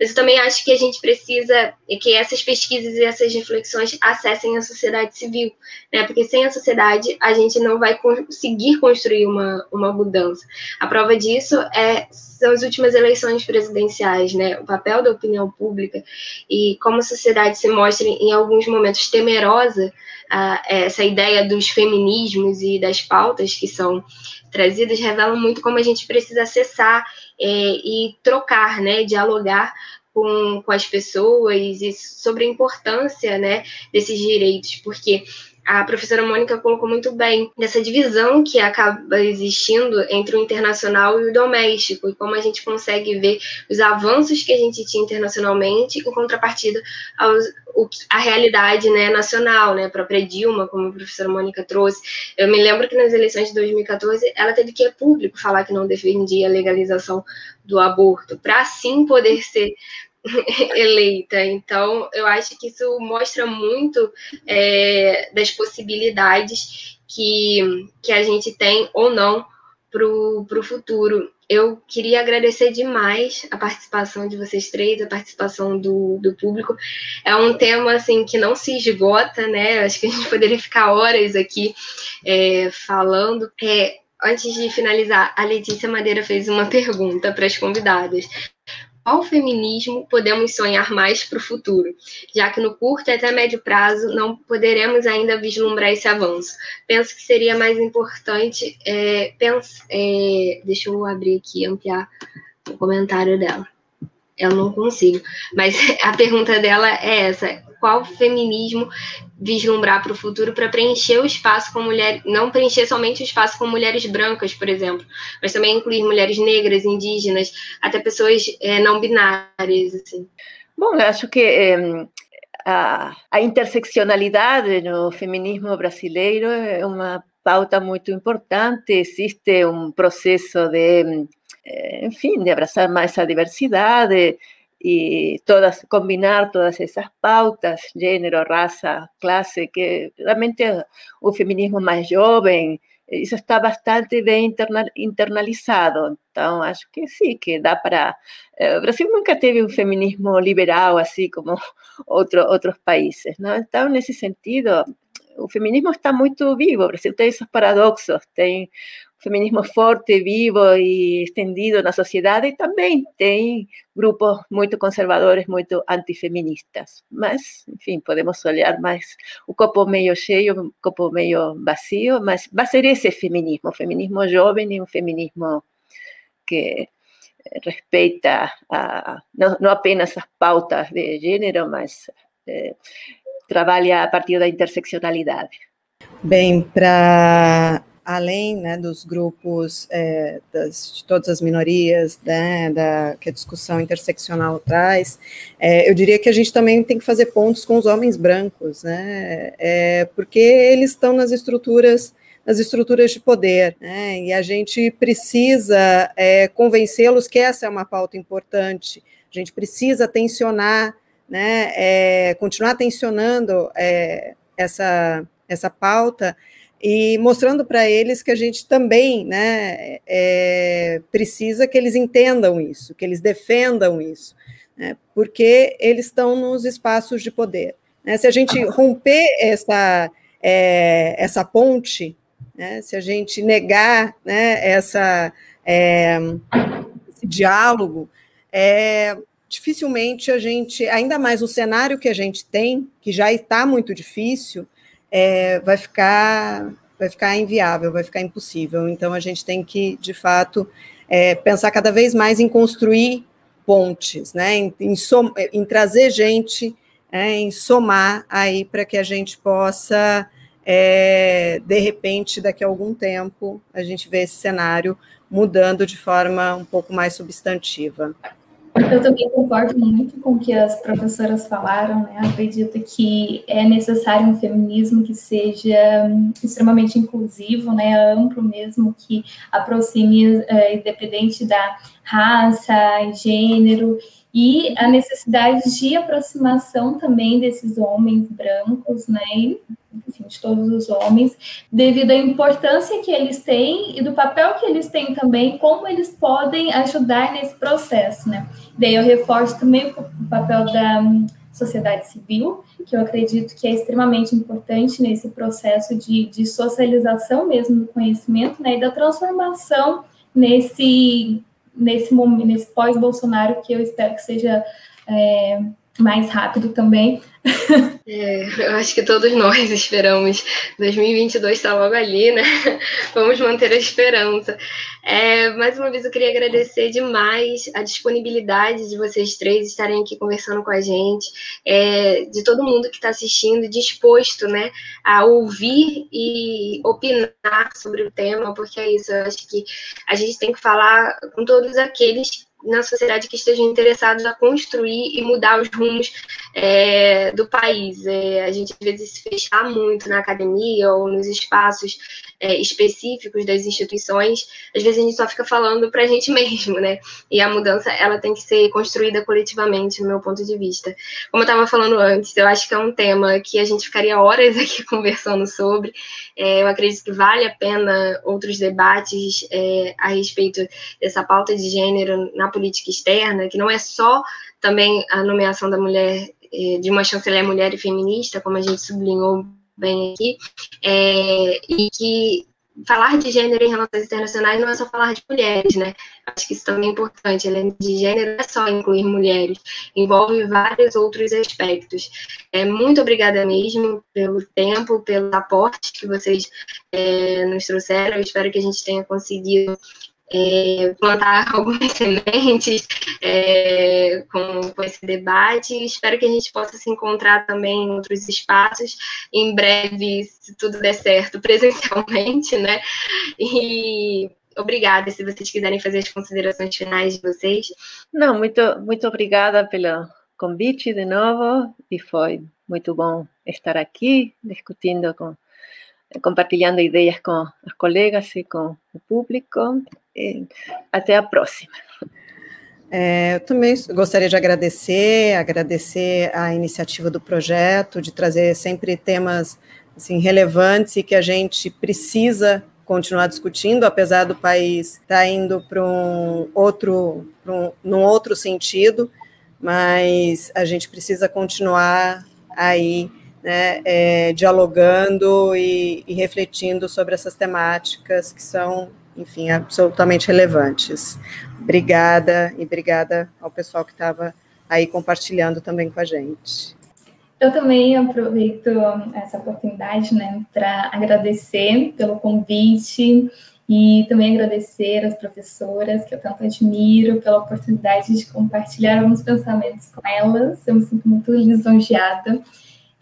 Mas eu também acho que a gente precisa que essas pesquisas e essas reflexões acessem a sociedade civil, né? Porque sem a sociedade a gente não vai conseguir construir uma, uma mudança. A prova disso é são as últimas eleições presidenciais, né? O papel da opinião pública e como a sociedade se mostra em alguns momentos temerosa a essa ideia dos feminismos e das pautas que são trazidas revelam muito como a gente precisa acessar é, e trocar, né? Dialogar com, com as pessoas e sobre a importância né, desses direitos, porque a professora Mônica colocou muito bem, dessa divisão que acaba existindo entre o internacional e o doméstico, e como a gente consegue ver os avanços que a gente tinha internacionalmente em contrapartida aos, a realidade né, nacional, né, a própria Dilma, como a professora Mônica trouxe. Eu me lembro que nas eleições de 2014 ela teve que ir público falar que não defendia a legalização do aborto, para assim poder ser eleita. Então, eu acho que isso mostra muito é, das possibilidades que, que a gente tem ou não para o futuro. Eu queria agradecer demais a participação de vocês três, a participação do, do público. É um tema assim que não se esgota, né? Acho que a gente poderia ficar horas aqui é, falando. É, antes de finalizar, a Letícia Madeira fez uma pergunta para as convidadas qual feminismo podemos sonhar mais para o futuro, já que no curto e até médio prazo não poderemos ainda vislumbrar esse avanço. Penso que seria mais importante. É, penso, é, deixa eu abrir aqui, ampliar o comentário dela. Eu não consigo. Mas a pergunta dela é essa: qual feminismo vislumbrar para o futuro para preencher o espaço com mulheres, não preencher somente o espaço com mulheres brancas, por exemplo, mas também incluir mulheres negras, indígenas, até pessoas é, não binárias, assim. Bom, eu acho que é, a, a interseccionalidade no feminismo brasileiro é uma pauta muito importante. Existe um processo de, enfim, de abraçar mais a diversidade, y todas, combinar todas esas pautas, género, raza, clase, que realmente un feminismo más joven, eso está bastante bien internalizado. Entonces, acho que sí, que da para... Eh, Brasil nunca teve un feminismo liberal así como otro, otros países, ¿no? Então, nesse sentido, o feminismo está muito vivo. Brasil tem esses paradoxos, tem feminismo forte, vivo e estendido na sociedade, também tem grupos muito conservadores, muito antifeministas. Mas, enfim, podemos olhar mais o copo meio cheio, o copo meio vazio, mas vai ser esse feminismo, feminismo jovem e um feminismo que respeita a, não, não apenas as pautas de gênero, mas eh, trabalha a partir da interseccionalidade. Bem, para além né, dos grupos é, das, de todas as minorias né, da, que a discussão interseccional traz, é, eu diria que a gente também tem que fazer pontos com os homens brancos, né, é, porque eles estão nas estruturas nas estruturas de poder, né, e a gente precisa é, convencê-los que essa é uma pauta importante, a gente precisa tensionar, né, é, continuar tensionando é, essa, essa pauta, e mostrando para eles que a gente também né, é, precisa que eles entendam isso, que eles defendam isso, né, porque eles estão nos espaços de poder. Né, se a gente romper essa, é, essa ponte, né, se a gente negar né, essa, é, esse diálogo, é, dificilmente a gente, ainda mais o cenário que a gente tem, que já está muito difícil, é, vai ficar vai ficar inviável, vai ficar impossível. Então a gente tem que, de fato, é, pensar cada vez mais em construir pontes, né? Em, em, som, em trazer gente, é, em somar aí para que a gente possa, é, de repente, daqui a algum tempo, a gente ver esse cenário mudando de forma um pouco mais substantiva. Eu também concordo muito com o que as professoras falaram, né? Acredito que é necessário um feminismo que seja hum, extremamente inclusivo, né? Amplo mesmo, que aproxime, é, independente da raça, gênero, e a necessidade de aproximação também desses homens brancos, né? enfim, de todos os homens, devido à importância que eles têm e do papel que eles têm também, como eles podem ajudar nesse processo, né? Daí eu reforço também o papel da hum, sociedade civil, que eu acredito que é extremamente importante nesse processo de, de socialização mesmo do conhecimento, né, e da transformação nesse, nesse momento, nesse pós-Bolsonaro, que eu espero que seja é, mais rápido também. É, eu acho que todos nós esperamos. 2022 está logo ali, né? Vamos manter a esperança. É, mais uma vez eu queria agradecer demais a disponibilidade de vocês três estarem aqui conversando com a gente, é, de todo mundo que está assistindo, disposto, né, a ouvir e opinar sobre o tema, porque é isso. Eu acho que a gente tem que falar com todos aqueles na sociedade que estejam interessados a construir e mudar os rumos é, do país. É, a gente às vezes se fechar muito na academia ou nos espaços é, específicos das instituições, às vezes a gente só fica falando para a gente mesmo, né? E a mudança ela tem que ser construída coletivamente, no meu ponto de vista. Como eu estava falando antes, eu acho que é um tema que a gente ficaria horas aqui conversando sobre. É, eu acredito que vale a pena outros debates é, a respeito dessa pauta de gênero na política externa, que não é só também a nomeação da mulher é, de uma chanceler mulher e feminista, como a gente sublinhou bem aqui, é, e que falar de gênero em relações internacionais não é só falar de mulheres, né? Acho que isso também é importante. Além de gênero, não é só incluir mulheres, envolve vários outros aspectos. É, muito obrigada mesmo pelo tempo, pelo aporte que vocês é, nos trouxeram. Eu espero que a gente tenha conseguido é, plantar algumas sementes é, com, com, esse debate. Espero que a gente possa se encontrar também em outros espaços, em breve, se tudo der certo, presencialmente, né? E obrigada, se vocês quiserem fazer as considerações finais de vocês. Não, muito, muito obrigada pelo convite de novo, e foi muito bom estar aqui discutindo com compartilhando ideias com as colegas e com o público. E até a próxima. É, eu também gostaria de agradecer, agradecer a iniciativa do projeto, de trazer sempre temas assim, relevantes e que a gente precisa continuar discutindo, apesar do país estar tá indo para um outro, para um, num outro sentido, mas a gente precisa continuar aí né, é, dialogando e, e, refletindo sobre essas temáticas que são, enfim, absolutamente relevantes. Obrigada e obrigada ao pessoal que estava aí compartilhando também com a gente. Eu também aproveito essa oportunidade né, para agradecer pelo convite e também agradecer às professoras que eu tanto admiro pela oportunidade de compartilhar alguns pensamentos com elas. Eu me sinto muito lisonjeada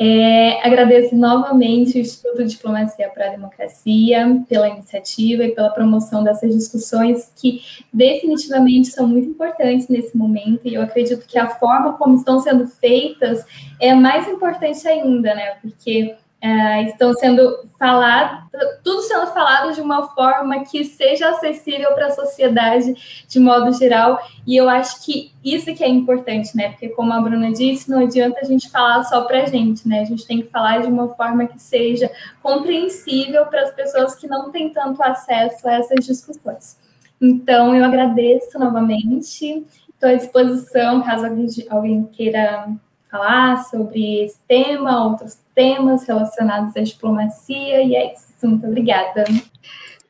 é, agradeço novamente o Instituto Diplomacia para a Democracia pela iniciativa e pela promoção dessas discussões que definitivamente são muito importantes nesse momento e eu acredito que a forma como estão sendo feitas é mais importante ainda, né? Porque é, estão sendo falados, tudo sendo falado de uma forma que seja acessível para a sociedade de modo geral, e eu acho que isso que é importante, né? Porque como a Bruna disse, não adianta a gente falar só para a gente, né? A gente tem que falar de uma forma que seja compreensível para as pessoas que não têm tanto acesso a essas discussões. Então, eu agradeço novamente, estou à disposição caso alguém queira falar sobre esse tema, outros temas relacionados à diplomacia, e é isso. Muito obrigada.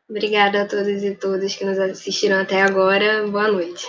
Obrigada a todos e todas que nos assistiram até agora. Boa noite.